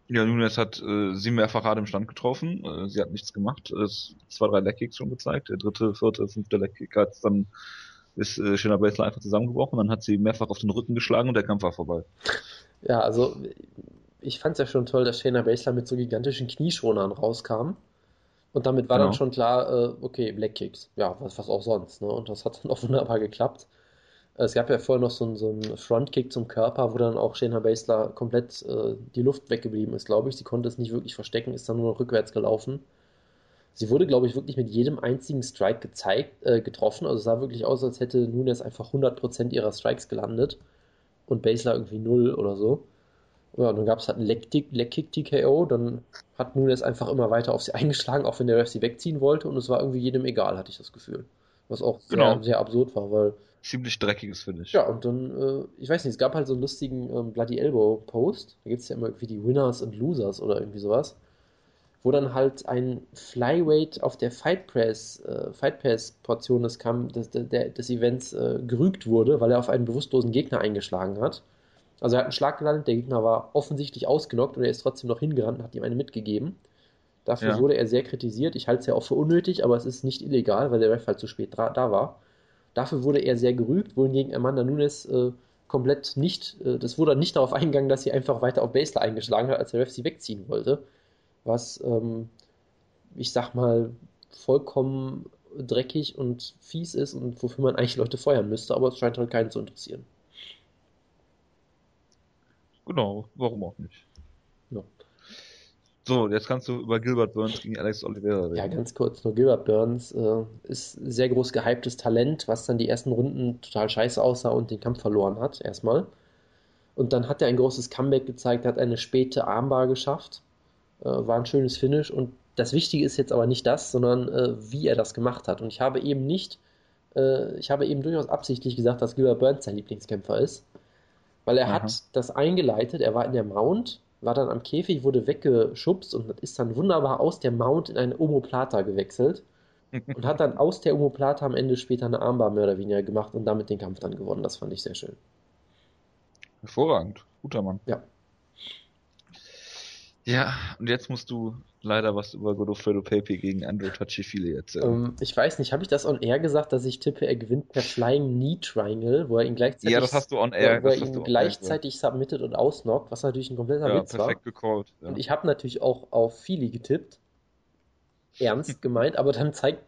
Ja, Nunes hat äh, sie mehrfach hart im Stand getroffen. Äh, sie hat nichts gemacht. Es zwei, drei Leckkicks schon gezeigt. Der dritte, vierte, fünfte Leckkick hat dann ist äh, Shayna Baszler einfach zusammengebrochen. Dann hat sie mehrfach auf den Rücken geschlagen und der Kampf war vorbei. Ja, also ich fand es ja schon toll, dass Shayna Baszler mit so gigantischen Knieschonern rauskam. Und damit war genau. dann schon klar, äh, okay, Leckkicks. Ja, was, was auch sonst. Ne? Und das hat dann auch wunderbar geklappt. Es gab ja vorher noch so, einen, so einen Frontkick zum Körper, wo dann auch Shayna Baszler komplett äh, die Luft weggeblieben ist, glaube ich. Sie konnte es nicht wirklich verstecken, ist dann nur noch rückwärts gelaufen. Sie wurde, glaube ich, wirklich mit jedem einzigen Strike gezeigt, äh, getroffen. Also es sah wirklich aus, als hätte Nunes einfach 100% ihrer Strikes gelandet und Baszler irgendwie null oder so. Ja, und dann gab es halt einen Leckkick-TKO, dann hat Nunes einfach immer weiter auf sie *laughs* eingeschlagen, auch wenn der Ref sie wegziehen wollte und es war irgendwie jedem egal, hatte ich das Gefühl. Was auch genau. sehr, sehr absurd war, weil ziemlich dreckiges Finish. Ja, und dann, äh, ich weiß nicht, es gab halt so einen lustigen ähm, Bloody Elbow Post. Da gibt es ja immer irgendwie die Winners und Losers oder irgendwie sowas. Wo dann halt ein Flyweight auf der Fight Press, äh, Fight Pass Portion des, Kampf, des, des, des Events äh, gerügt wurde, weil er auf einen bewusstlosen Gegner eingeschlagen hat. Also er hat einen Schlag gelandet, der Gegner war offensichtlich ausgenockt und er ist trotzdem noch hingerannt und hat ihm eine mitgegeben. Dafür ja. wurde er sehr kritisiert. Ich halte es ja auch für unnötig, aber es ist nicht illegal, weil der Ref halt zu spät da war. Dafür wurde er sehr gerügt, wohingegen Amanda Nunes äh, komplett nicht, äh, das wurde nicht darauf eingegangen, dass sie einfach weiter auf Basler eingeschlagen hat, als der Ref sie wegziehen wollte. Was, ähm, ich sag mal, vollkommen dreckig und fies ist und wofür man eigentlich Leute feuern müsste, aber es scheint halt keinen zu interessieren. Genau, warum auch nicht. So, jetzt kannst du über Gilbert Burns gegen Alex Oliveira reden. Ja, ganz kurz nur. Gilbert Burns äh, ist sehr groß gehyptes Talent, was dann die ersten Runden total scheiße aussah und den Kampf verloren hat, erstmal. Und dann hat er ein großes Comeback gezeigt, hat eine späte Armbar geschafft. Äh, war ein schönes Finish. Und das Wichtige ist jetzt aber nicht das, sondern äh, wie er das gemacht hat. Und ich habe eben nicht, äh, ich habe eben durchaus absichtlich gesagt, dass Gilbert Burns sein Lieblingskämpfer ist. Weil er Aha. hat das eingeleitet, er war in der Mount, war dann am Käfig, wurde weggeschubst und ist dann wunderbar aus der Mount in eine Omoplata gewechselt *laughs* und hat dann aus der Omoplata am Ende später eine Armbar mehr oder weniger gemacht und damit den Kampf dann gewonnen. Das fand ich sehr schön. Hervorragend. Guter Mann. Ja. Ja, und jetzt musst du leider was über Godofredo Pepe gegen Andrew Tachifili erzählen. Um, ähm, ich weiß nicht, habe ich das on air gesagt, dass ich tippe, er gewinnt per Flying Knee Triangle, wo er ihn gleichzeitig, ja, das hast du on air, wo er ihn gleichzeitig submitted und ausnockt, was natürlich ein kompletter ja, Witz perfekt war. Gecallt, ja. Und ich habe natürlich auch auf Fili getippt. Ernst *laughs* gemeint, aber dann zeigt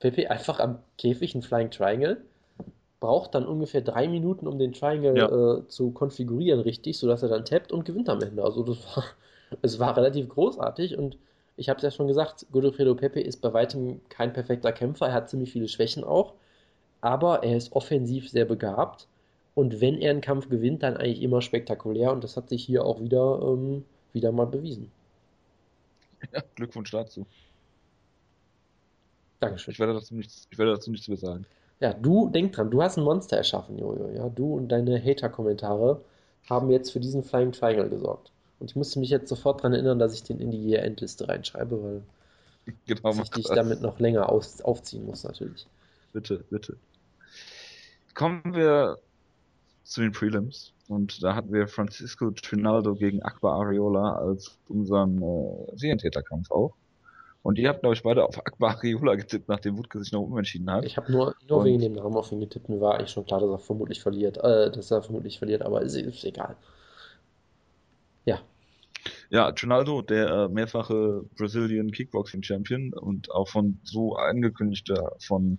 Pepe einfach am Käfig einen Flying Triangle braucht dann ungefähr drei Minuten, um den Triangle ja. äh, zu konfigurieren, richtig, sodass er dann tappt und gewinnt am Ende. Also das war es war relativ großartig und ich habe es ja schon gesagt, Godofredo Pepe ist bei weitem kein perfekter Kämpfer, er hat ziemlich viele Schwächen auch, aber er ist offensiv sehr begabt und wenn er einen Kampf gewinnt, dann eigentlich immer spektakulär und das hat sich hier auch wieder, ähm, wieder mal bewiesen. Ja, Glückwunsch dazu. Dankeschön. Ich werde dazu nichts, ich werde dazu nichts mehr sagen. Ja, du, denk dran, du hast ein Monster erschaffen, Jojo. Ja, du und deine Hater-Kommentare haben jetzt für diesen Flying Triangle gesorgt. Und ich musste mich jetzt sofort daran erinnern, dass ich den in die Endliste reinschreibe, weil genau, ich dich damit noch länger aus, aufziehen muss, natürlich. Bitte, bitte. Kommen wir zu den Prelims. Und da hatten wir Francisco Trinaldo gegen Akbar Ariola als unseren äh, Serientäterkampf auch. Und ihr habt, glaube ich, beide auf Akbar Ariola getippt, nachdem Wutke sich noch umentschieden hat. Ich habe nur, nur wegen dem Namen auf ihn getippt. Mir war eigentlich schon klar, dass er vermutlich verliert. Äh, dass er vermutlich verliert, aber ist, ist egal. Ja. Ja, Ronaldo, der äh, mehrfache Brazilian Kickboxing Champion und auch von so angekündigter von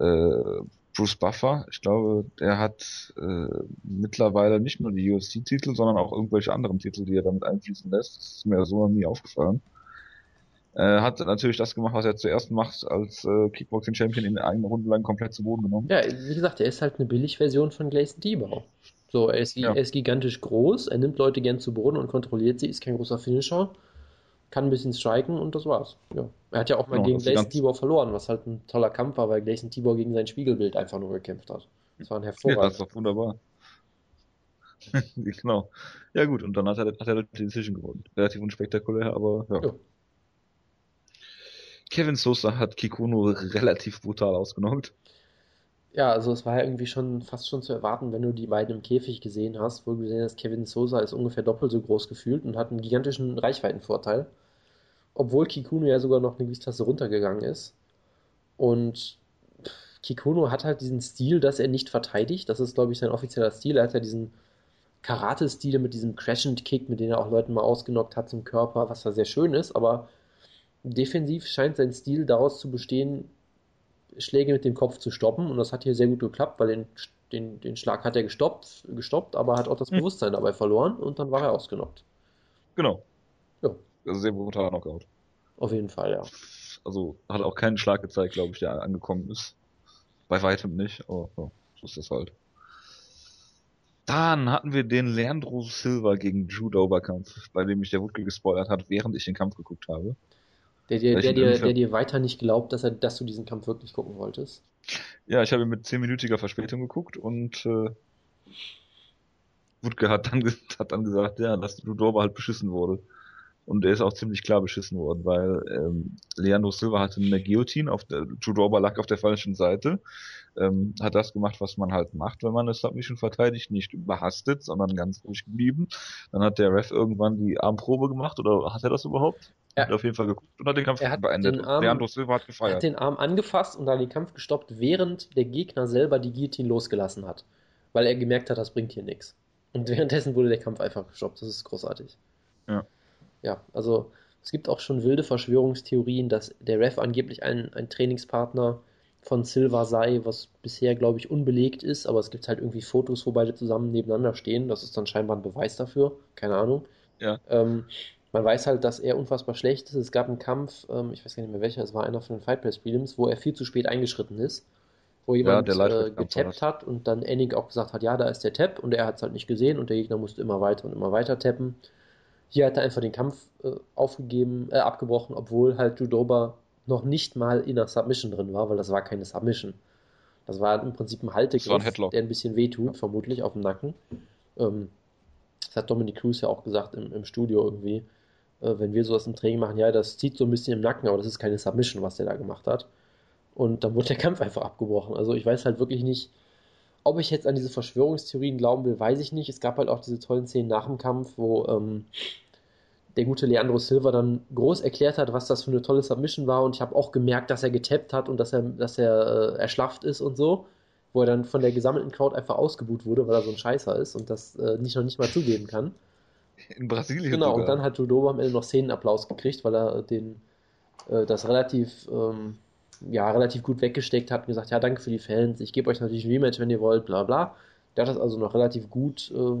äh, Bruce Buffer. Ich glaube, der hat äh, mittlerweile nicht nur die UFC-Titel, sondern auch irgendwelche anderen Titel, die er damit einfließen lässt. Das ist mir so noch nie aufgefallen. Äh, hat natürlich das gemacht, was er zuerst macht, als äh, Kickboxing-Champion in einer Runde lang komplett zu Boden genommen. Ja, wie gesagt, er ist halt eine Billigversion von Gleison Tibau. So, er ist, ja. er ist gigantisch groß, er nimmt Leute gern zu Boden und kontrolliert sie, ist kein großer Finisher kann ein bisschen striken und das war's. Ja. Er hat ja auch mal genau, gegen Gleison Tibor verloren, was halt ein toller Kampf war, weil Gleison Tibor gegen sein Spiegelbild einfach nur gekämpft hat. Das war ein hervorragender. Ja, das ist doch wunderbar. *laughs* genau. Ja gut, und dann hat er, hat er die Decision gewonnen. Relativ unspektakulär, aber ja. ja. Kevin Sosa hat Kikuno relativ brutal ausgenockt. Ja, also es war ja irgendwie schon fast schon zu erwarten, wenn du die beiden im Käfig gesehen hast, wo du gesehen hast, Kevin Sosa ist ungefähr doppelt so groß gefühlt und hat einen gigantischen Reichweitenvorteil obwohl Kikuno ja sogar noch eine Gewichtsklasse runtergegangen ist. Und Kikuno hat halt diesen Stil, dass er nicht verteidigt. Das ist, glaube ich, sein offizieller Stil. Er hat ja diesen Karate-Stil mit diesem Crescent-Kick, mit dem er auch Leuten mal ausgenockt hat zum Körper, was da sehr schön ist, aber defensiv scheint sein Stil daraus zu bestehen, Schläge mit dem Kopf zu stoppen und das hat hier sehr gut geklappt, weil den, den, den Schlag hat er gestoppt, gestoppt, aber hat auch das hm. Bewusstsein dabei verloren und dann war er ausgenockt. Genau. Ja. Also sehr brutaler Knockout. Auf jeden Fall, ja. Also hat auch keinen Schlag gezeigt, glaube ich, der angekommen ist. Bei weitem nicht, aber ja, so ist das halt. Dann hatten wir den Leandro Silva gegen Judo Kampf, bei dem mich der Wutke gespoilert hat, während ich den Kampf geguckt habe. Der dir, der, dir, der dir weiter nicht glaubt, dass, er, dass du diesen Kampf wirklich gucken wolltest. Ja, ich habe mit zehnminütiger Verspätung geguckt und äh, Wutke hat dann, hat dann gesagt, ja, dass Judo halt beschissen wurde. Und er ist auch ziemlich klar beschissen worden, weil ähm, Leandro Silva hatte eine Guillotine, auf der Judorba lag auf der falschen Seite, ähm, hat das gemacht, was man halt macht, wenn man eine Submission verteidigt, nicht überhastet, sondern ganz ruhig geblieben. Dann hat der Ref irgendwann die Armprobe gemacht, oder hat er das überhaupt? Er hat auf jeden Fall geguckt und hat den Kampf er hat beendet. Den Arm, Leandro Silva hat gefeiert. Er hat den Arm angefasst und dann den Kampf gestoppt, während der Gegner selber die Guillotine losgelassen hat. Weil er gemerkt hat, das bringt hier nichts. Und währenddessen wurde der Kampf einfach gestoppt. Das ist großartig. Ja ja, also es gibt auch schon wilde Verschwörungstheorien, dass der Ref angeblich ein, ein Trainingspartner von Silva sei, was bisher, glaube ich, unbelegt ist, aber es gibt halt irgendwie Fotos, wo beide zusammen nebeneinander stehen. Das ist dann scheinbar ein Beweis dafür. Keine Ahnung. Ja. Ähm, man weiß halt, dass er unfassbar schlecht ist. Es gab einen Kampf, ähm, ich weiß gar nicht mehr welcher, es war einer von den Fight Press Prelims, wo er viel zu spät eingeschritten ist. Wo jemand ja, äh, getappt hat und dann Ennig auch gesagt hat, ja, da ist der Tap und er hat es halt nicht gesehen und der Gegner musste immer weiter und immer weiter tappen. Hier hat er einfach den Kampf äh, aufgegeben, äh, abgebrochen, obwohl halt Judoba noch nicht mal in der Submission drin war, weil das war keine Submission. Das war im Prinzip ein Haltegriff, ein der ein bisschen wehtut, ja. vermutlich auf dem Nacken. Ähm, das hat Dominic Cruz ja auch gesagt im, im Studio irgendwie. Äh, wenn wir sowas im Training machen, ja, das zieht so ein bisschen im Nacken, aber das ist keine Submission, was der da gemacht hat. Und dann wurde der *laughs* Kampf einfach abgebrochen. Also ich weiß halt wirklich nicht, ob ich jetzt an diese Verschwörungstheorien glauben will, weiß ich nicht. Es gab halt auch diese tollen Szenen nach dem Kampf, wo ähm, der gute Leandro Silva dann groß erklärt hat, was das für eine tolle Submission war und ich habe auch gemerkt, dass er getappt hat und dass er, dass er äh, erschlafft ist und so, wo er dann von der gesammelten Crowd einfach ausgebuht wurde, weil er so ein Scheißer ist und das äh, nicht noch nicht mal zugeben kann. In Brasilien. Genau, sogar. und dann hat Judo am Ende noch Szenenapplaus gekriegt, weil er den äh, das relativ ähm, ja, relativ gut weggesteckt hat und gesagt, ja, danke für die Fans, ich gebe euch natürlich ein Rematch, wenn ihr wollt, bla bla. Der hat das also noch relativ gut, äh,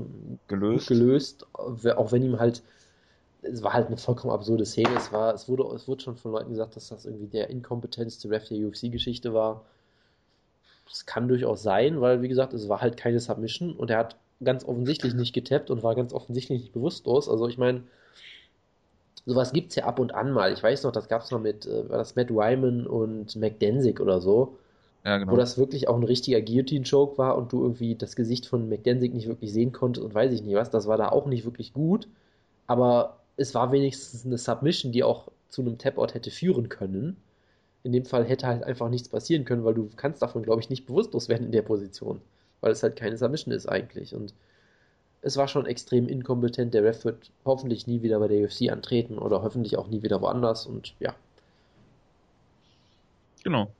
gelöst. Gut gelöst, auch wenn ihm halt es war halt eine vollkommen absurde Szene. Es, war, es, wurde, es wurde schon von Leuten gesagt, dass das irgendwie der inkompetenteste Ref der UFC-Geschichte war. Das kann durchaus sein, weil, wie gesagt, es war halt keine Submission und er hat ganz offensichtlich nicht getappt und war ganz offensichtlich nicht bewusstlos. Also, ich meine, sowas gibt es ja ab und an mal. Ich weiß noch, das gab es noch mit, äh, war das Matt Wyman und McDensick oder so. Ja, genau. Wo das wirklich auch ein richtiger Guillotine-Choke war und du irgendwie das Gesicht von McDensick nicht wirklich sehen konntest und weiß ich nicht was. Das war da auch nicht wirklich gut. Aber es war wenigstens eine Submission, die auch zu einem Tap-Out hätte führen können. In dem Fall hätte halt einfach nichts passieren können, weil du kannst davon, glaube ich, nicht bewusstlos werden in der Position. Weil es halt keine Submission ist eigentlich. Und es war schon extrem inkompetent. Der Ref wird hoffentlich nie wieder bei der UFC antreten oder hoffentlich auch nie wieder woanders. Und ja. Genau.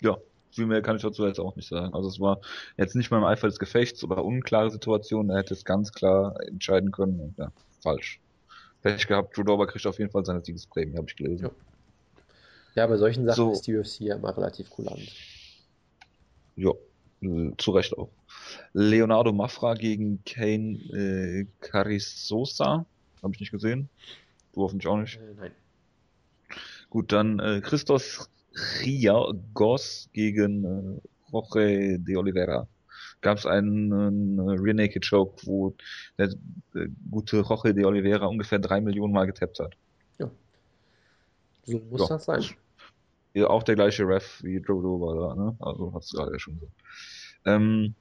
Ja. viel mehr kann ich dazu jetzt auch nicht sagen. Also es war jetzt nicht mal im Eifer des Gefechts oder unklare Situation, er hätte es ganz klar entscheiden können und ja, falsch. Pech gehabt, Drew Dober kriegt auf jeden Fall seine Siegesprämie, habe ich gelesen. Ja. ja, bei solchen Sachen So. ist die UFC ja immer relativ kulant. Ja, äh, zu Recht auch. Leonardo Mafra gegen Kane äh, Carrizosa, habe ich nicht gesehen. Du hoffentlich auch nicht. Äh, nein. Gut, dann äh, Christos Riagos gegen äh, Jorge de Oliveira. Gab es einen, einen Rear Naked Choke, wo der äh, gute Jorge de Oliveira ungefähr drei Millionen Mal getappt hat. So muss Ja. das sein. Ja, auch der gleiche Ref wie Joe Dover da, ne? Also hat's gerade ja schon gesagt. Ähm,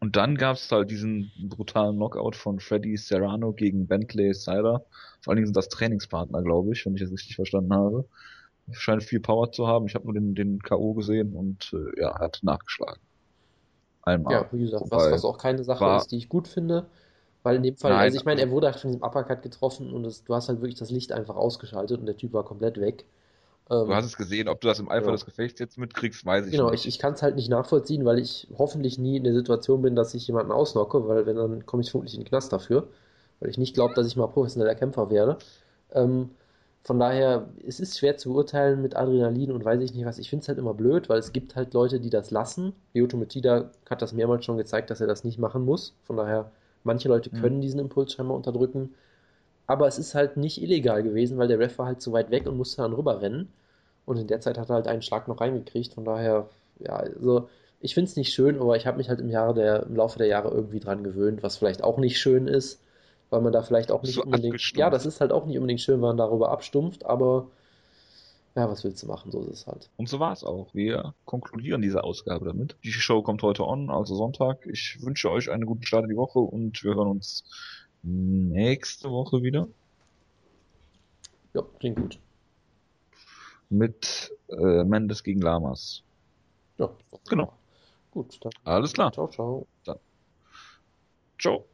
und dann gab's halt diesen brutalen Knockout von Freddy Serrano gegen Bentley Siler. Vor allen Dingen sind das Trainingspartner, glaube ich, wenn ich das richtig verstanden habe. Scheint viel Power zu haben. Ich habe nur den, den K.O. gesehen und äh, ja, hat nachgeschlagen. Einmal. Ja, wie gesagt, was, was auch keine Sache war- ist, die ich gut finde. Weil in dem Fall, Nein, also ich meine, er wurde halt von diesem Uppercut getroffen und es, du hast halt wirklich das Licht einfach ausgeschaltet und der Typ war komplett weg. Ähm, Du hast es gesehen, ob du das im Eifer Ja. des Gefechts jetzt mitkriegst, weiß ich Genau, nicht. ich, ich kann es halt nicht nachvollziehen, weil ich hoffentlich nie in der Situation bin, dass ich jemanden ausnocke, weil wenn, dann komme ich vermutlich in den Knast dafür, weil ich nicht glaube, dass ich mal professioneller Kämpfer werde. Ähm, von daher, es ist schwer zu beurteilen mit Adrenalin und weiß ich nicht was. Ich finde es halt immer blöd, weil es gibt halt Leute, die das lassen. Lyoto Machida hat das mehrmals schon gezeigt, dass er das nicht machen muss. Von daher, manche Leute Mhm. können diesen Impuls scheinbar unterdrücken. Aber es ist halt nicht illegal gewesen, weil der Ref war halt zu weit weg und musste dann rüberrennen. Und in der Zeit hat er halt einen Schlag noch reingekriegt. Von daher, ja, also ich finde es nicht schön, aber ich habe mich halt im Jahre der, im Laufe der Jahre irgendwie dran gewöhnt, was vielleicht auch nicht schön ist, weil man da vielleicht auch nicht So unbedingt. abgestumpft. Ja, das ist halt auch nicht unbedingt schön, wenn man darüber abstumpft, aber ja, was willst du machen? So ist es halt. Und so war's auch. Wir konkludieren diese Ausgabe damit. Die Show kommt heute on, also Sonntag. Ich wünsche euch einen guten Start in die Woche und wir hören uns nächste Woche wieder Ja, klingt gut. mit äh, Mendes gegen Lamas. Ja, Genau. Gut, dann Alles klar. ciao, ciao. Ciao.